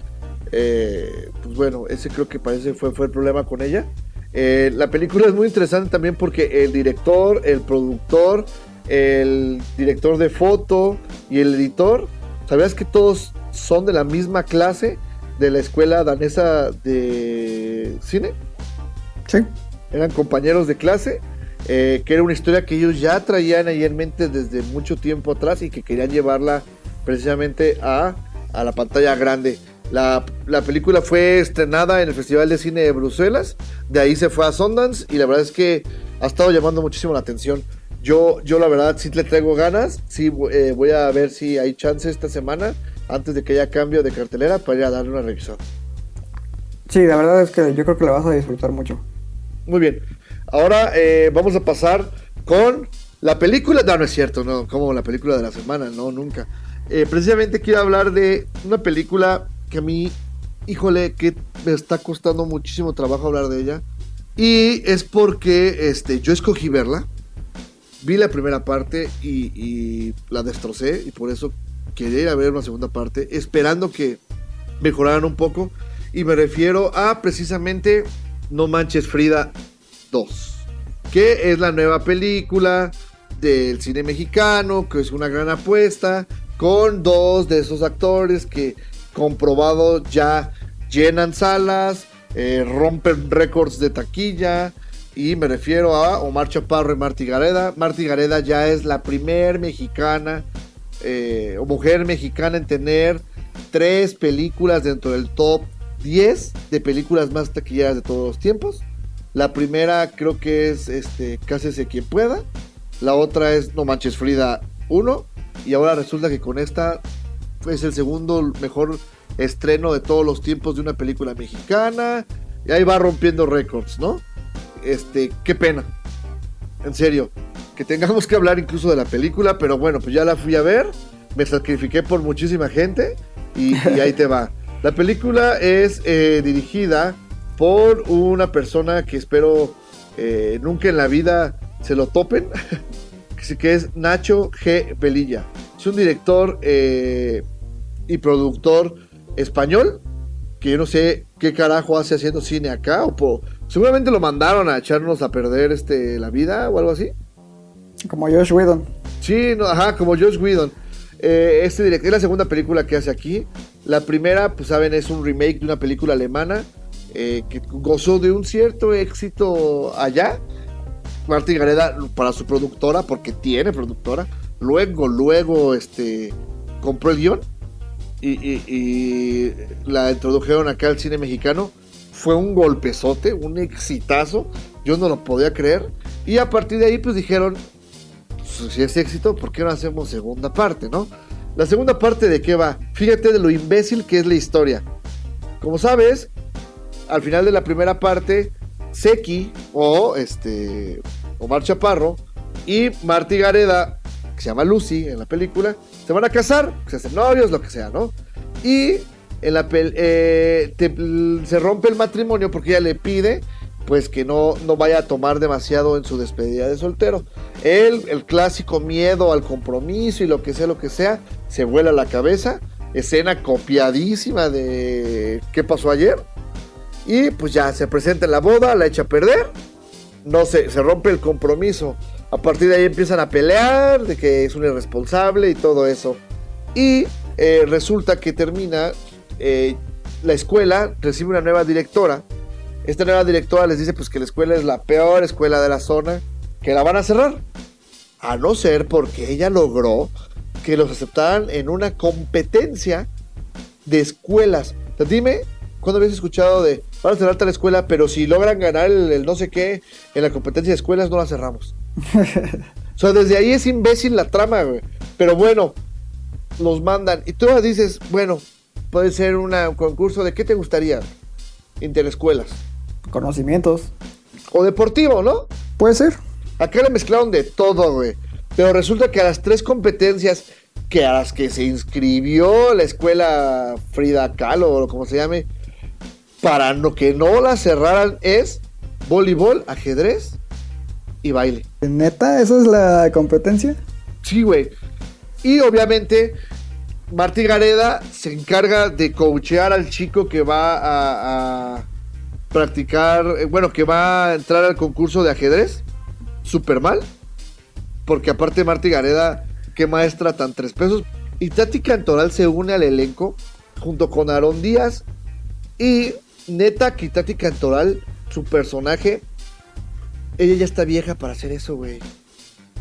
eh, pues bueno, ese creo que parece fue, fue el problema con ella. Eh, la película es muy interesante también porque el director, el productor, el director de foto y el editor, ¿sabías que todos son de la misma clase de la escuela danesa de cine? Sí. Eran compañeros de clase, eh, que era una historia que ellos ya traían ahí en mente desde mucho tiempo atrás y que querían llevarla precisamente a, a la pantalla grande. La, la, película fue estrenada en el Festival de Cine de Bruselas, de ahí se fue a Sundance y la verdad es que ha estado llamando muchísimo la atención. Yo, yo la verdad sí le traigo ganas, sí eh, voy a ver si hay chance esta semana, antes de que haya cambio de cartelera, para ir a darle una revisión. Sí, la verdad es que yo creo que la vas a disfrutar mucho. Muy bien, ahora eh, vamos a pasar con la película, no, no es cierto, no, como la película de la semana, no, nunca. Eh, precisamente quiero hablar de una película que a mí, híjole, que me está costando muchísimo trabajo hablar de ella. Y es porque este, yo escogí verla. Vi la primera parte y, la destrocé. Y por eso quería ver una segunda parte. Esperando que mejoraran un poco. Y me refiero a precisamente No Manches Frida 2, que es la nueva película del cine mexicano, que es una gran apuesta, con dos de esos actores que comprobado ya llenan salas, eh, rompen récords de taquilla. Y me refiero a Omar Chaparro y Marty Gareda. Marty Gareda ya es la primer mexicana eh, o mujer mexicana en tener tres películas dentro del top 10 de películas más taquilleras de todos los tiempos. La primera creo que es este, Cásese quien pueda. La otra es No Manches Frida 1. Y ahora resulta que con esta es el segundo mejor estreno de todos los tiempos de una película mexicana. Y ahí va rompiendo récords, ¿no? Este, qué pena. En serio. Que tengamos que hablar incluso de la película. Pero bueno, pues ya la fui a ver. Me sacrifiqué por muchísima gente. Y, ahí te va. La película es eh, dirigida por una persona que espero eh, nunca en la vida se lo topen. que es Nacho G. Velilla. Es un director eh, y productor español que yo no sé qué carajo hace haciendo cine acá o po- seguramente lo mandaron a echarnos a perder este la vida o algo así. Como Josh Whedon. Sí, no, ajá, como Josh Whedon. Eh, este director es la segunda película que hace aquí. La primera, pues saben, es un remake de una película alemana eh, que gozó de un cierto éxito allá. Martín Gareda para su productora, porque tiene productora. Luego, luego, este, compró el guion y, y- y la introdujeron acá al cine mexicano. Fue un golpezote, un exitazo. Yo no lo podía creer. Y a partir de ahí, pues dijeron, pues, si es éxito, ¿por qué no hacemos segunda parte, no? La segunda parte de qué va? Fíjate de lo imbécil que es la historia. Como sabes, al final de la primera parte, Seki o este Omar Chaparro y Marty Gareda, que se llama Lucy en la película, se van a casar, se hacen novios, lo que sea, ¿no? Y en la pel- eh, se rompe el matrimonio porque ella le pide pues que no, no vaya a tomar demasiado en su despedida de soltero. Él, el clásico miedo al compromiso y lo que sea, lo que sea, se vuela la cabeza. Escena copiadísima de qué pasó ayer. Y pues ya se presenta en la boda, la echa a perder. No se, se rompe el compromiso. A partir de ahí empiezan a pelear de que es un irresponsable y todo eso. Y eh, resulta que termina eh, la escuela, recibe una nueva directora. Esta nueva directora les dice pues que la escuela es la peor escuela de la zona, que la van a cerrar. A no ser porque ella logró que los aceptaran en una competencia de escuelas. O sea, dime, ¿cuándo habías escuchado de van a cerrar tal escuela, pero si logran ganar el, el no sé qué en la competencia de escuelas no la cerramos? o sea, desde ahí es imbécil la trama, güey. Pero bueno, los mandan. Y tú dices, bueno, puede ser una- un concurso de qué te gustaría. Interescuelas. Conocimientos. O deportivo, ¿no? Puede ser. Acá le mezclaron de todo, güey. Pero resulta que a las tres competencias que a las que se inscribió la escuela Frida Kahlo o como se llame, para no, que no la cerraran es voleibol, ajedrez y baile. ¿Neta? ¿Esa es la competencia? Sí, güey. Y obviamente Martí Gareda se encarga de coachear al chico que va a, practicar, eh, bueno, que va a entrar al concurso de ajedrez. Súper mal. Porque aparte Martí Gareda, qué maestra tan tres pesos. Y Tati Cantoral se une al elenco junto con Aarón Díaz. Y neta que Tati Cantoral, su personaje, ella ya está vieja para hacer eso, güey.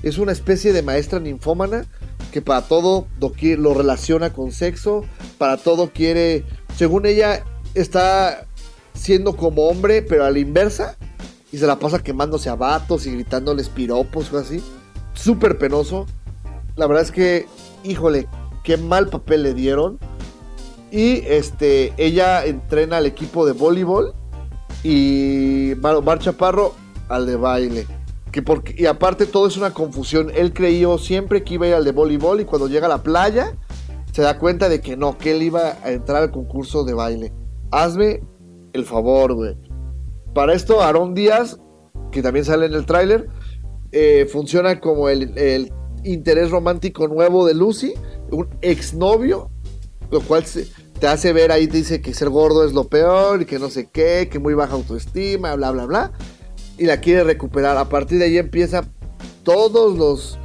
Es una especie de maestra ninfómana que para todo lo, relaciona con sexo, para todo quiere, según ella, está siendo como hombre, pero a la inversa, y se la pasa quemándose a vatos y gritándoles piropos o así. Súper penoso. La verdad es que, híjole, qué mal papel le dieron. Y este, ella entrena al equipo de voleibol y Mar Chaparro al de baile. Que porque, y aparte todo es una confusión. Él creyó siempre que iba a ir al de voleibol y cuando llega a la playa se da cuenta de que no, que él iba a entrar al concurso de baile. Hazme el favor, güey. Para esto, Aarón Díaz, que también sale en el tráiler, eh, funciona como el, el interés romántico nuevo de Lucy, un exnovio, lo cual te hace ver ahí, dice que ser gordo es lo peor y que no sé qué, que muy baja autoestima, bla, bla, bla. Y la quiere recuperar. A partir de ahí empieza todos los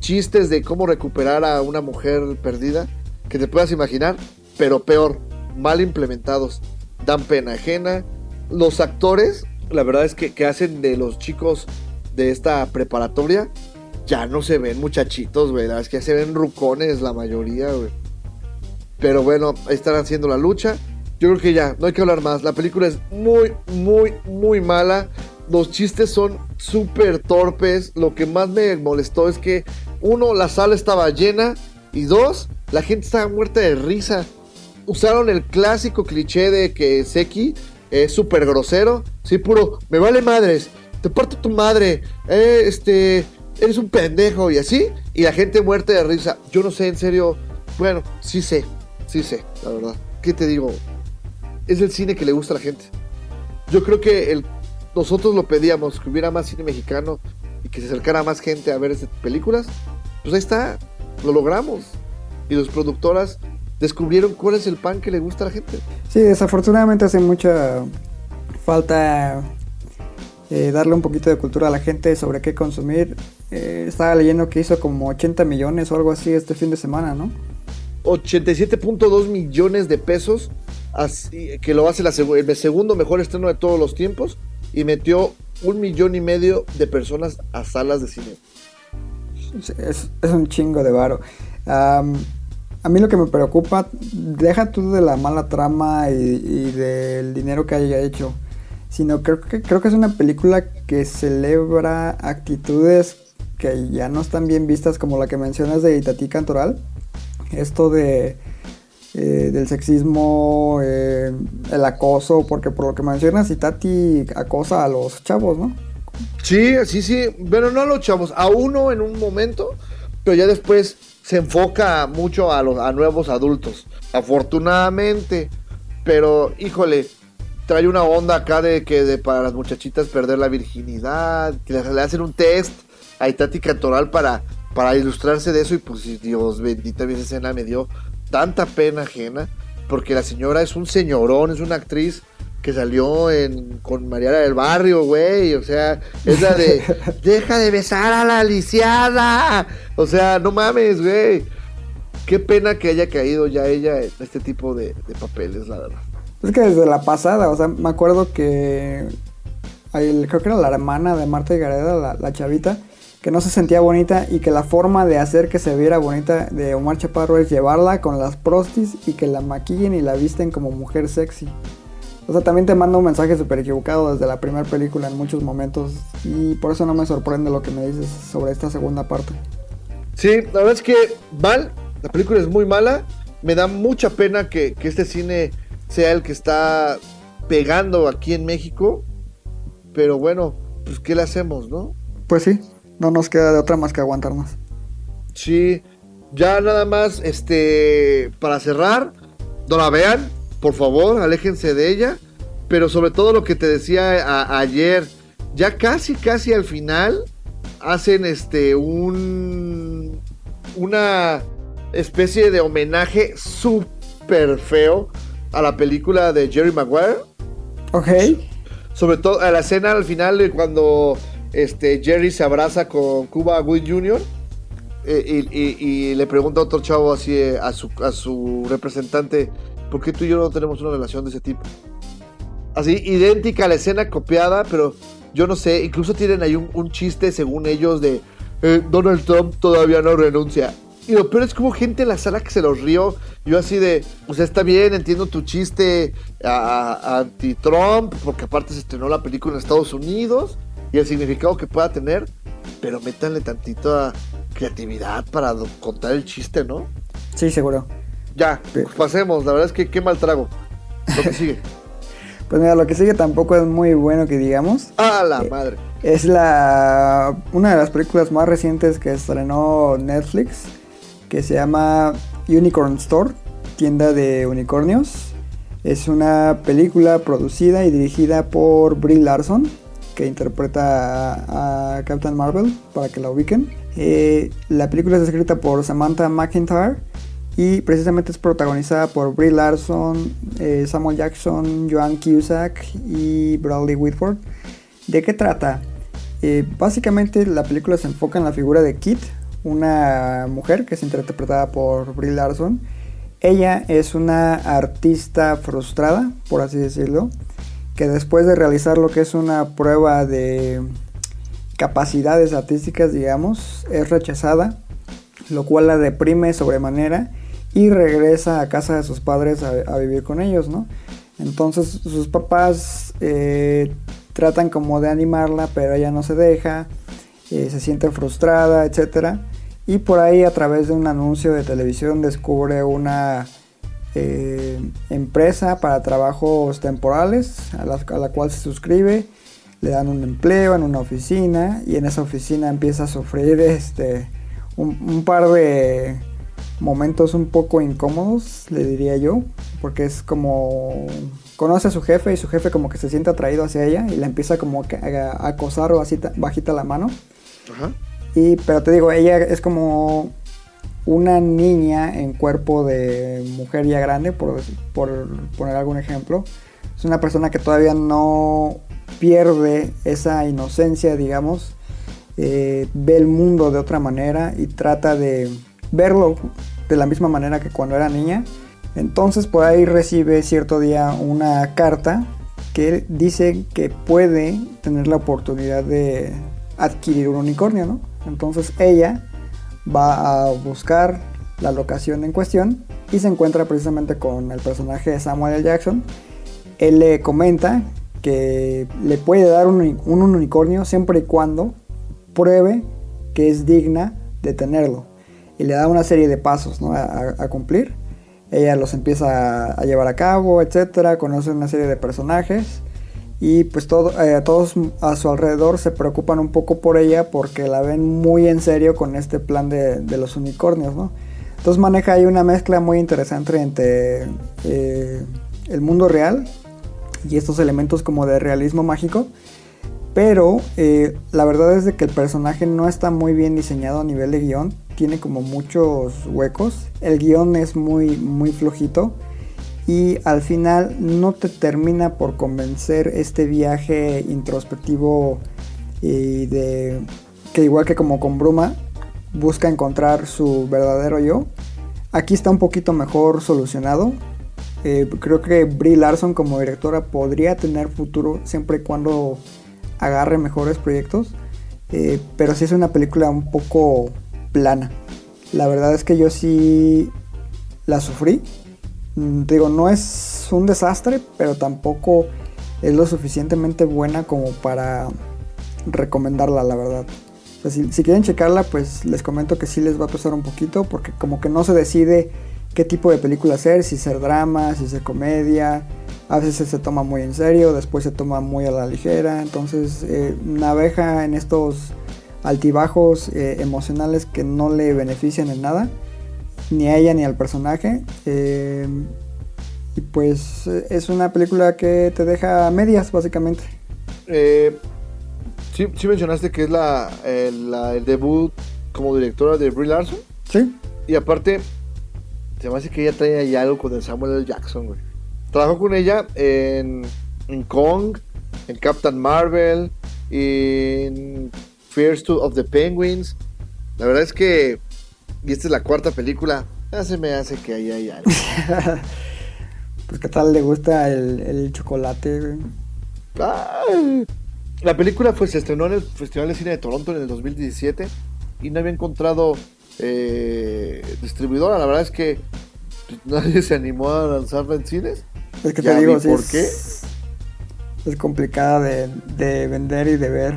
chistes de cómo recuperar a una mujer perdida que te puedas imaginar, pero peor, mal implementados. Dan pena ajena. Los actores, la verdad es que, que hacen de los chicos de esta preparatoria, ya no se ven muchachitos, güey. Es que se ven rucones la mayoría, güey. Pero bueno, ahí están haciendo la lucha. Yo creo que ya, no hay que hablar más. La película es muy, muy, muy mala. Los chistes son súper torpes. Lo que más me molestó es que, uno, la sala estaba llena. Y dos, la gente estaba muerta de risa. Usaron el clásico cliché de que Seki es súper grosero. Sí, puro, me vale madres. Te parto tu madre. Eh, este, eres un pendejo y así. Y la gente muerta de risa. Yo no sé, en serio. Bueno, sí sé. Sí sé, la verdad. ¿Qué te digo? Es el cine que le gusta a la gente. Yo creo que el, nosotros lo pedíamos, que hubiera más cine mexicano y que se acercara más gente a ver estas películas. Pues ahí está, lo logramos. Y las productoras descubrieron cuál es el pan que le gusta a la gente. Sí, desafortunadamente hace mucha falta eh, darle un poquito de cultura a la gente sobre qué consumir. Eh, estaba leyendo que hizo como 80 millones o algo así este fin de semana, ¿no? 87.2 millones de pesos, así, que lo hace la el segundo mejor estreno de todos los tiempos, y metió un millón y medio de personas a salas de cine. Es, es un chingo de varo. Um, a mí lo que me preocupa, deja tú de la mala trama y, y, del dinero que haya hecho, sino creo que, creo que es una película que celebra actitudes que ya no están bien vistas, como la que mencionas de Itatí Cantoral esto de eh, del sexismo, eh, el acoso, porque por lo que mencionas, Itati acosa a los chavos, ¿no? Sí, sí, sí, pero no a los chavos, a uno en un momento, pero ya después se enfoca mucho a, los, a nuevos adultos, afortunadamente, pero híjole, trae una onda acá de que de, para las muchachitas perder la virginidad, le hacen un test a Itati Cantoral para para ilustrarse de eso y pues Dios bendita esa escena me dio tanta pena ajena porque la señora es un señorón, es una actriz que salió en, con Mariana del Barrio, güey, o sea, es la de deja de besar a la lisiada, o sea, no mames, güey. Qué pena que haya caído ya ella en este tipo de, de papeles, la verdad. Es que desde la pasada, o sea, me acuerdo que creo que era la hermana de Marta y Gareda, la, la chavita, que no se sentía bonita y que la forma de hacer que se viera bonita de Omar Chaparro es llevarla con las prostis y que la maquillen y la visten como mujer sexy. O sea, también te manda un mensaje súper equivocado desde la primera película en muchos momentos y por eso no me sorprende lo que me dices sobre esta segunda parte. Sí, la verdad es que mal, la película es muy mala, me da mucha pena que, que este cine sea el que está pegando aquí en México, pero bueno, pues ¿qué le hacemos, no? Pues sí, no nos queda de otra más que aguantarnos. Sí, ya nada más, este, para cerrar, no la vean, por favor, aléjense de ella. Pero sobre todo lo que te decía a, ayer, ya casi, casi al final, hacen este, un, una especie de homenaje súper feo a la película de Jerry Maguire. Ok. Sobre todo a la escena al final de cuando este, Jerry se abraza con Cuba Gooding Jr. Eh, y, le pregunta a otro chavo así eh, a, su, a su representante, ¿por qué tú y yo no tenemos una relación de ese tipo? Así, idéntica a la escena copiada, pero yo no sé, incluso tienen ahí un, un chiste según ellos de eh, Donald Trump todavía no renuncia. Y lo peor es que hubo gente en la sala que se los rió. Yo así de, o sea, está bien, entiendo tu chiste anti-Trump, porque aparte se estrenó la película en Estados Unidos y el significado que pueda tener, pero métanle tantito creatividad para contar el chiste, ¿no? Sí, seguro. Ya, pues pasemos, la verdad es que qué mal trago. Lo que sigue. pues mira, lo que sigue tampoco es muy bueno que digamos. ¡Ah, la eh, madre! Es la una de las películas más recientes que estrenó Netflix, que se llama Unicorn Store, tienda de unicornios. Es una película producida y dirigida por Brie Larson que interpreta a, Captain Marvel, para que la ubiquen. Eh, la película es escrita por Samantha McIntyre Y precisamente es protagonizada por Brie Larson, eh, Samuel Jackson, Joan Cusack y Bradley Whitford. ¿De qué trata? Eh, básicamente la película se enfoca en la figura de Kit, una mujer que es interpretada por Brie Larson. Ella es una artista frustrada, por así decirlo, que después de realizar lo que es una prueba de capacidades artísticas, digamos, es rechazada, lo cual la deprime sobremanera y regresa a casa de sus padres a, vivir con ellos, ¿no? Entonces sus papás eh, tratan como de animarla, pero ella no se deja, eh, se siente frustrada, etc. Y por ahí a través de un anuncio de televisión descubre una eh, empresa para trabajos temporales a la, a la cual se suscribe, le dan un empleo en una oficina y en esa oficina empieza a sufrir este, un par de momentos un poco incómodos, le diría yo, porque es como conoce a su jefe y su jefe como que se siente atraído hacia ella y la empieza como a acosar o así bajita la mano. Ajá. Y pero te digo, ella es como una niña en cuerpo de mujer ya grande, por, por poner algún ejemplo. Es una persona que todavía no pierde esa inocencia, digamos, eh, ve el mundo de otra manera y trata de verlo de la misma manera que cuando era niña. Entonces por ahí recibe cierto día una carta que dice que puede tener la oportunidad de adquirir un unicornio, ¿no? Entonces ella va a buscar la locación en cuestión y se encuentra precisamente con el personaje de Samuel L. Jackson. Él le comenta que le puede dar un, un unicornio siempre y cuando pruebe que es digna de tenerlo y le da una serie de pasos a, cumplir. Ella los empieza a, llevar a cabo, etcétera, conoce una serie de personajes y pues eh, todos a su alrededor se preocupan un poco por ella porque la ven muy en serio con este plan de, los unicornios, ¿no? Entonces maneja ahí una mezcla muy interesante entre eh, el mundo real y estos elementos como de realismo mágico. Pero eh, la verdad es de que el personaje no está muy bien diseñado a nivel de guion tiene como muchos huecos. El guion es muy, muy flojito. Y al final no te termina por convencer este viaje introspectivo y de que igual que como con Bruma busca encontrar su verdadero yo. Aquí está un poquito mejor solucionado. Eh, creo que Brie Larson como directora podría tener futuro siempre y cuando agarre mejores proyectos. Eh, pero sí es una película un poco plana. La verdad es que yo sí la sufrí. Mm, digo, no es un desastre, pero tampoco es lo suficientemente buena como para recomendarla, la verdad. si, quieren checarla, pues les comento que sí les va a pesar un poquito, porque como que no se decide qué tipo de película hacer, si ser drama, si ser comedia. A veces se toma muy en serio, después se toma muy a la ligera. Entonces eh, navega en estos altibajos eh, emocionales que no le benefician en nada, ni a ella ni al personaje. Eh, y pues es una película que te deja medias, básicamente. Eh, sí, sí, mencionaste que es la, el, debut como directora de Brie Larson. Sí. Y aparte, se me hace que ella trae ahí algo con el Samuel L. Jackson, güey. Trabajó con ella en, en Kong, en Captain Marvel, en First of the Penguins. La verdad es que, y esta es la cuarta película, ya se me hace que ahí hay algo. pues qué tal le gusta el, chocolate, la película fue, se estrenó en el Festival de Cine de Toronto en el 2017 y no había encontrado eh, distribuidora. La verdad es que pues, nadie se animó a lanzarla en cines. Es que te digo, sí, ¿por qué? Es complicada de, de vender y de ver.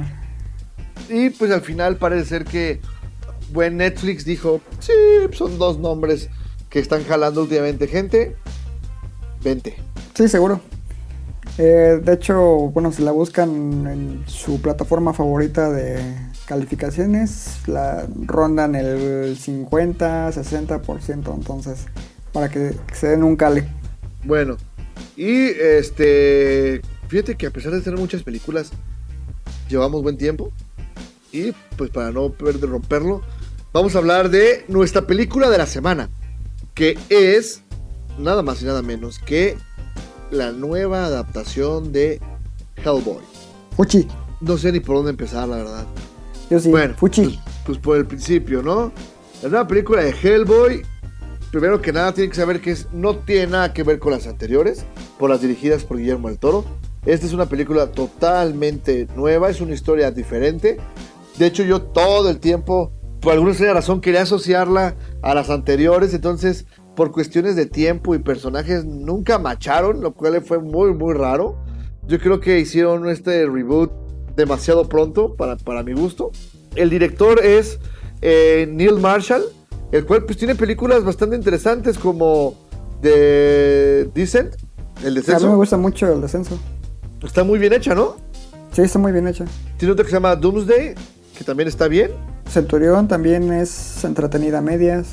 Y pues al final parece ser que buen Netflix dijo, sí, son dos nombres que están jalando últimamente gente. Vente. Sí, seguro. Eh, de hecho, bueno, si la buscan en su plataforma favorita de calificaciones, la rondan el 50, 60%, entonces, para que se den un cale. Bueno, y este, fíjate que a pesar de tener muchas películas, llevamos buen tiempo. Y pues para no perder, romperlo, vamos a hablar de nuestra película de la semana. que es nada más y nada menos que la nueva adaptación de Hellboy. Fuchi. No sé ni por dónde empezar, la verdad. Yo sí. Bueno, Fuchi. Pues, pues por el principio, ¿no? La nueva película de Hellboy, primero que nada, tienen que saber que es, no tiene nada que ver con las anteriores, por las dirigidas por Guillermo del Toro. Esta es una película totalmente nueva, es una historia diferente. De hecho, yo todo el tiempo, por alguna extraña razón, quería asociarla a las anteriores, entonces, por cuestiones de tiempo y personajes, nunca macharon, lo cual fue muy, muy raro. Yo creo que hicieron este reboot demasiado pronto para, para mi gusto. El director es eh, Neil Marshall, el cual pues tiene películas bastante interesantes como The Descent, el A mí me descenso. gusta mucho el descenso. Está muy bien hecha, ¿no? Sí, está muy bien hecha. Tiene otra que se llama Doomsday, que también está bien. Centurión también es entretenida a medias.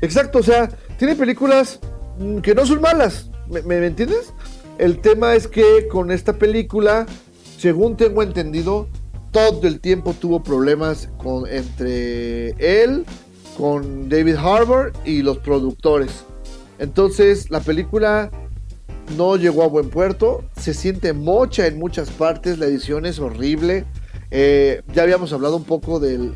Exacto, o sea, tiene películas mm, que no son malas, ¿me, me- entiendes? El tema es que con esta película, según tengo entendido, todo el tiempo tuvo problemas con, entre él, con David Harbour y los productores. Entonces, la película no llegó a buen puerto, se siente mocha en muchas partes, la edición es horrible. Eh, ya habíamos hablado un poco del,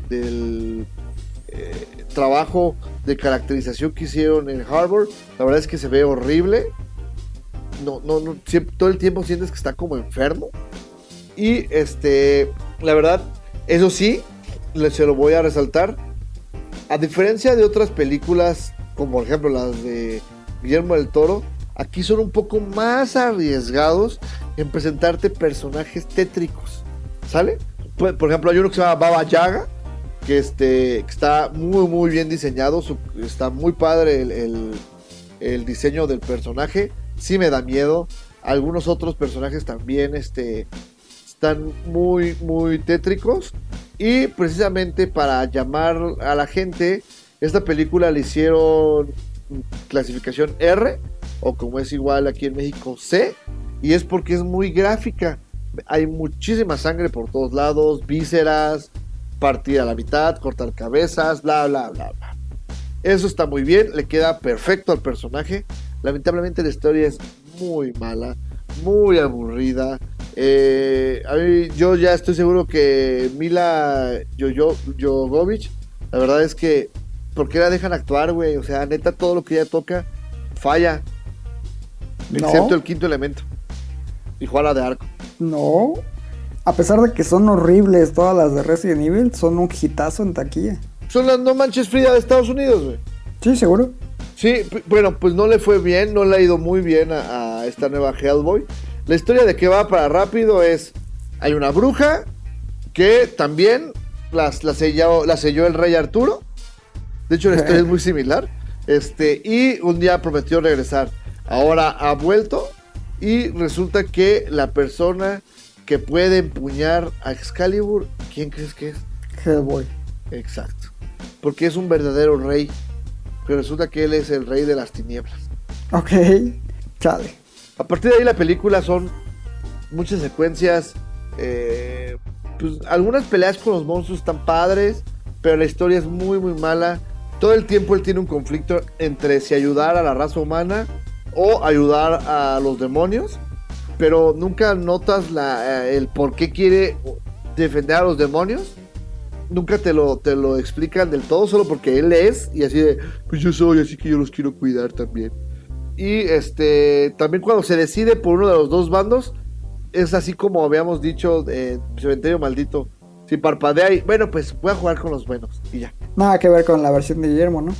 eh, trabajo de caracterización que hicieron en Harvard. La verdad es que se ve horrible. No, no, no, todo el tiempo sientes que está como enfermo. Y este, la verdad, eso sí, se lo voy a resaltar. A diferencia de otras películas, como por ejemplo las de Guillermo del Toro, aquí son un poco más arriesgados en presentarte personajes tétricos. ¿Sale? Por por ejemplo, hay uno que se llama Baba Yaga, que, este, está muy, muy bien diseñado. está muy padre el, el- el diseño del personaje. Sí me da miedo. Algunos otros personajes también este, están muy, muy tétricos. Y precisamente para llamar a la gente, esta película le hicieron clasificación R, o como es igual aquí en México, C. Y es porque es muy gráfica. Hay muchísima sangre por todos lados, vísceras, partir a la mitad, cortar cabezas, bla, bla, bla, bla. Eso está muy bien, le queda perfecto al personaje. Lamentablemente la historia es muy mala, muy aburrida. Eh, a mí- yo ya estoy seguro que Mila Jovovich, la verdad es que, ¿por qué la dejan actuar, güey? O sea, neta, todo lo que ella toca falla. No. Excepto el quinto elemento. Y Juana de Arco. No. A pesar de que son horribles todas las de Resident Evil, son un hitazo en taquilla. Son las No Manches Frida de Estados Unidos, güey. Sí, seguro. Sí, bueno, pues no le fue bien, no le ha ido muy bien a, a esta nueva Hellboy. La historia de que va para rápido es, hay una bruja que también las, la, selló, la selló el rey Arturo. De hecho, la historia es muy similar. Este, y un día prometió regresar. Ahora ha vuelto y resulta que la persona que puede empuñar a Excalibur, ¿quién crees que es? Hellboy. Exacto. Porque es un verdadero rey. Pero resulta que él es el rey de las tinieblas. Ok. Chale. A partir de ahí la película son muchas secuencias. eh, pues algunas peleas con los monstruos están padres. Pero la historia es muy muy mala. Todo el tiempo él tiene un conflicto entre si ayudar a la raza humana o ayudar a los demonios. Pero nunca notas la, eh, el por qué quiere defender a los demonios. Nunca te lo, te lo explican del todo, solo porque él es y así de, pues yo soy, así que yo los quiero cuidar también. Y este, también cuando se decide por uno de los dos bandos, es así como habíamos dicho de Cementerio Maldito. Si parpadea y, bueno, pues voy a jugar con los buenos y ya. Nada que ver con la versión de Guillermo, ¿no?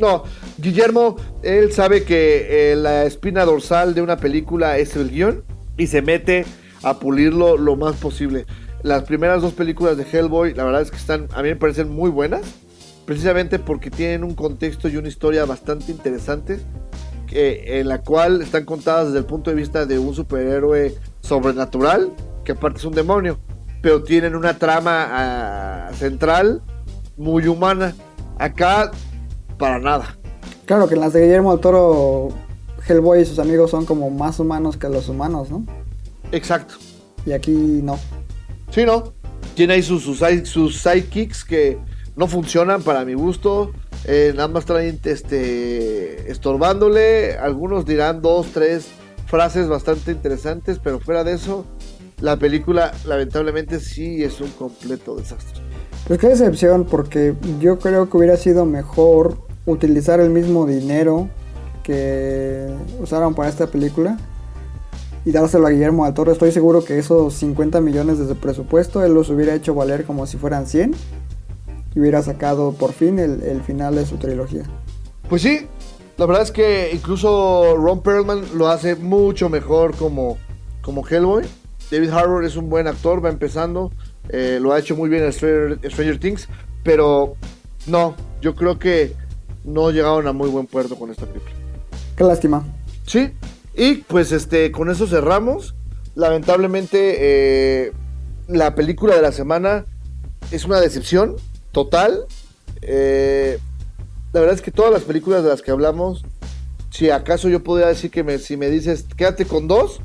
No, Guillermo, él sabe que eh, la espina dorsal de una película es el guion y se mete a pulirlo lo más posible. Las primeras dos películas de Hellboy, la verdad es que están, a mí me parecen muy buenas, precisamente porque tienen un contexto y una historia bastante interesantes, que, en la cual están contadas desde el punto de vista de un superhéroe sobrenatural, que aparte es un demonio, pero tienen una trama ah, central muy humana. Acá, para nada. Claro que en las de Guillermo del Toro, Hellboy y sus amigos son como más humanos que los humanos, ¿no? Exacto. Y aquí no. Sí, ¿no? Tiene ahí sus, sus, side- sus sidekicks que no funcionan para mi gusto. Eh, nada más traen este, estorbándole. Algunos dirán dos, tres frases bastante interesantes, pero fuera de eso, la película lamentablemente sí es un completo desastre. Pues qué decepción, porque yo creo que hubiera sido mejor utilizar el mismo dinero que usaron para esta película y dárselo a Guillermo del Toro. Estoy seguro que esos 50 millones de presupuesto él los hubiera hecho valer como si fueran 100 y hubiera sacado por fin el, final de su trilogía. Pues sí, la verdad es que incluso Ron Perlman lo hace mucho mejor como, como Hellboy. David Harbour es un buen actor, va empezando, eh, lo ha hecho muy bien en Stranger Things, pero no, yo creo que no llegaron a muy buen puerto con esta película. Qué lástima. Sí, y pues este, con eso cerramos. Lamentablemente, eh, la película de la semana es una decepción total. Eh, la verdad es que todas las películas de las que hablamos, si acaso yo podría decir que me, si me dices quédate con dos,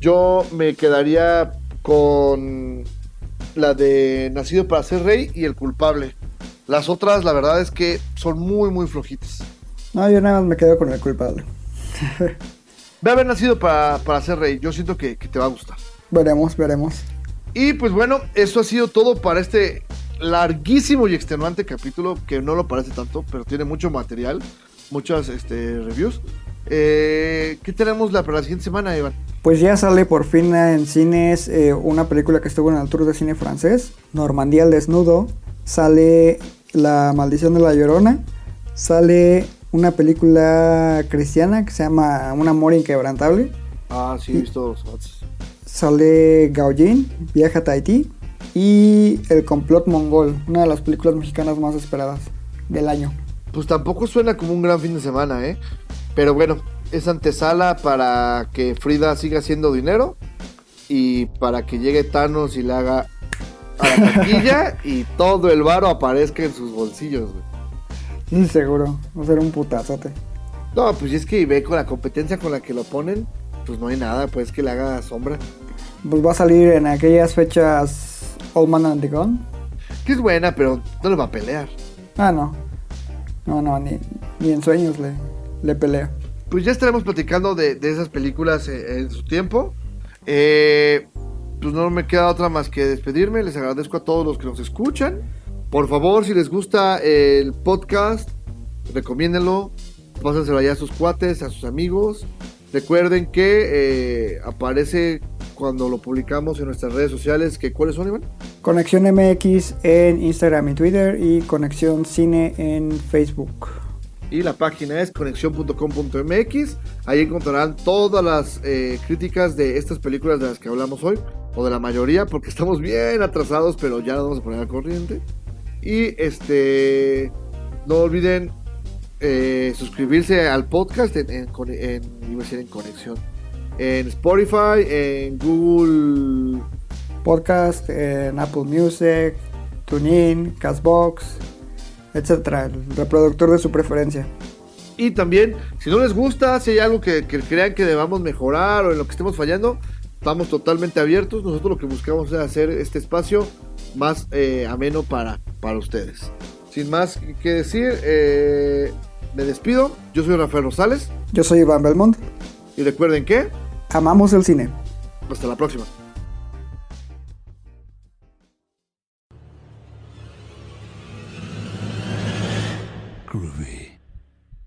yo me quedaría con la de Nacido para ser rey y El culpable. Las otras, la verdad es que son muy, muy flojitas. No, yo nada más me quedo con el culpable. Ve a haber nacido para, para ser rey. Yo siento que, que te va a gustar. veremos, veremos. Y pues bueno, eso ha sido todo para este larguísimo y extenuante capítulo, que no lo parece tanto, pero tiene mucho material, muchas este, reviews. Eh, ¿Qué tenemos la, para la siguiente semana, Iván? Pues ya sale por fin en cines eh, una película que estuvo en el Tour de Cine francés, Normandía al desnudo. Sale La maldición de la llorona. Sale una película cristiana que se llama Un amor inquebrantable. Ah, sí, he visto los. Sale Gaojin, Viaja a Tahití. Y El complot mongol, una de las películas mexicanas más esperadas del año. Pues tampoco suena como un gran fin de semana, ¿eh? Pero bueno, es antesala para que Frida siga haciendo dinero y para que llegue Thanos y le haga a la taquilla y todo el varo aparezca en sus bolsillos, güey. Sí, seguro. Va a ser un putazote. No, pues es que ve con la competencia con la que lo ponen, pues no hay nada, pues que le haga sombra. Pues va a salir en aquellas fechas Old Man and the Gun. Que es buena, pero no le va a pelear. Ah, no. No, no, ni, ni en sueños le, le pelea. Pues ya estaremos platicando de, de esas películas eh, en su tiempo. Eh, pues no me queda otra más que despedirme. Les agradezco a todos los que nos escuchan. Por favor, si les gusta el podcast, recomiéndenlo. Pásenselo allá a sus cuates, a sus amigos. Recuerden que eh, aparece cuando lo publicamos en nuestras redes sociales. Que, ¿Cuáles son, Iván? Conexión MX en Instagram y Twitter y Conexión Cine en Facebook. Y la página es conexión.com.mx. Ahí encontrarán todas las eh, críticas de estas películas de las que hablamos hoy. O de la mayoría, porque estamos bien atrasados, pero ya nos vamos a poner al corriente. Y este. No olviden eh, suscribirse al podcast en, en, en, iba a decir en conexión. En Spotify, en Google Podcast, en Apple Music, TuneIn, Castbox, etcétera, el reproductor de su preferencia. Y también, si no les gusta, si hay algo que, que, crean que debamos mejorar o en lo que estemos fallando, estamos totalmente abiertos. Nosotros lo que buscamos es hacer este espacio más eh, ameno para, para ustedes. Sin más que decir, eh, me despido. Yo soy Rafael Rosales. Yo soy Iván Belmont. Y recuerden que... Amamos el cine. Hasta la próxima.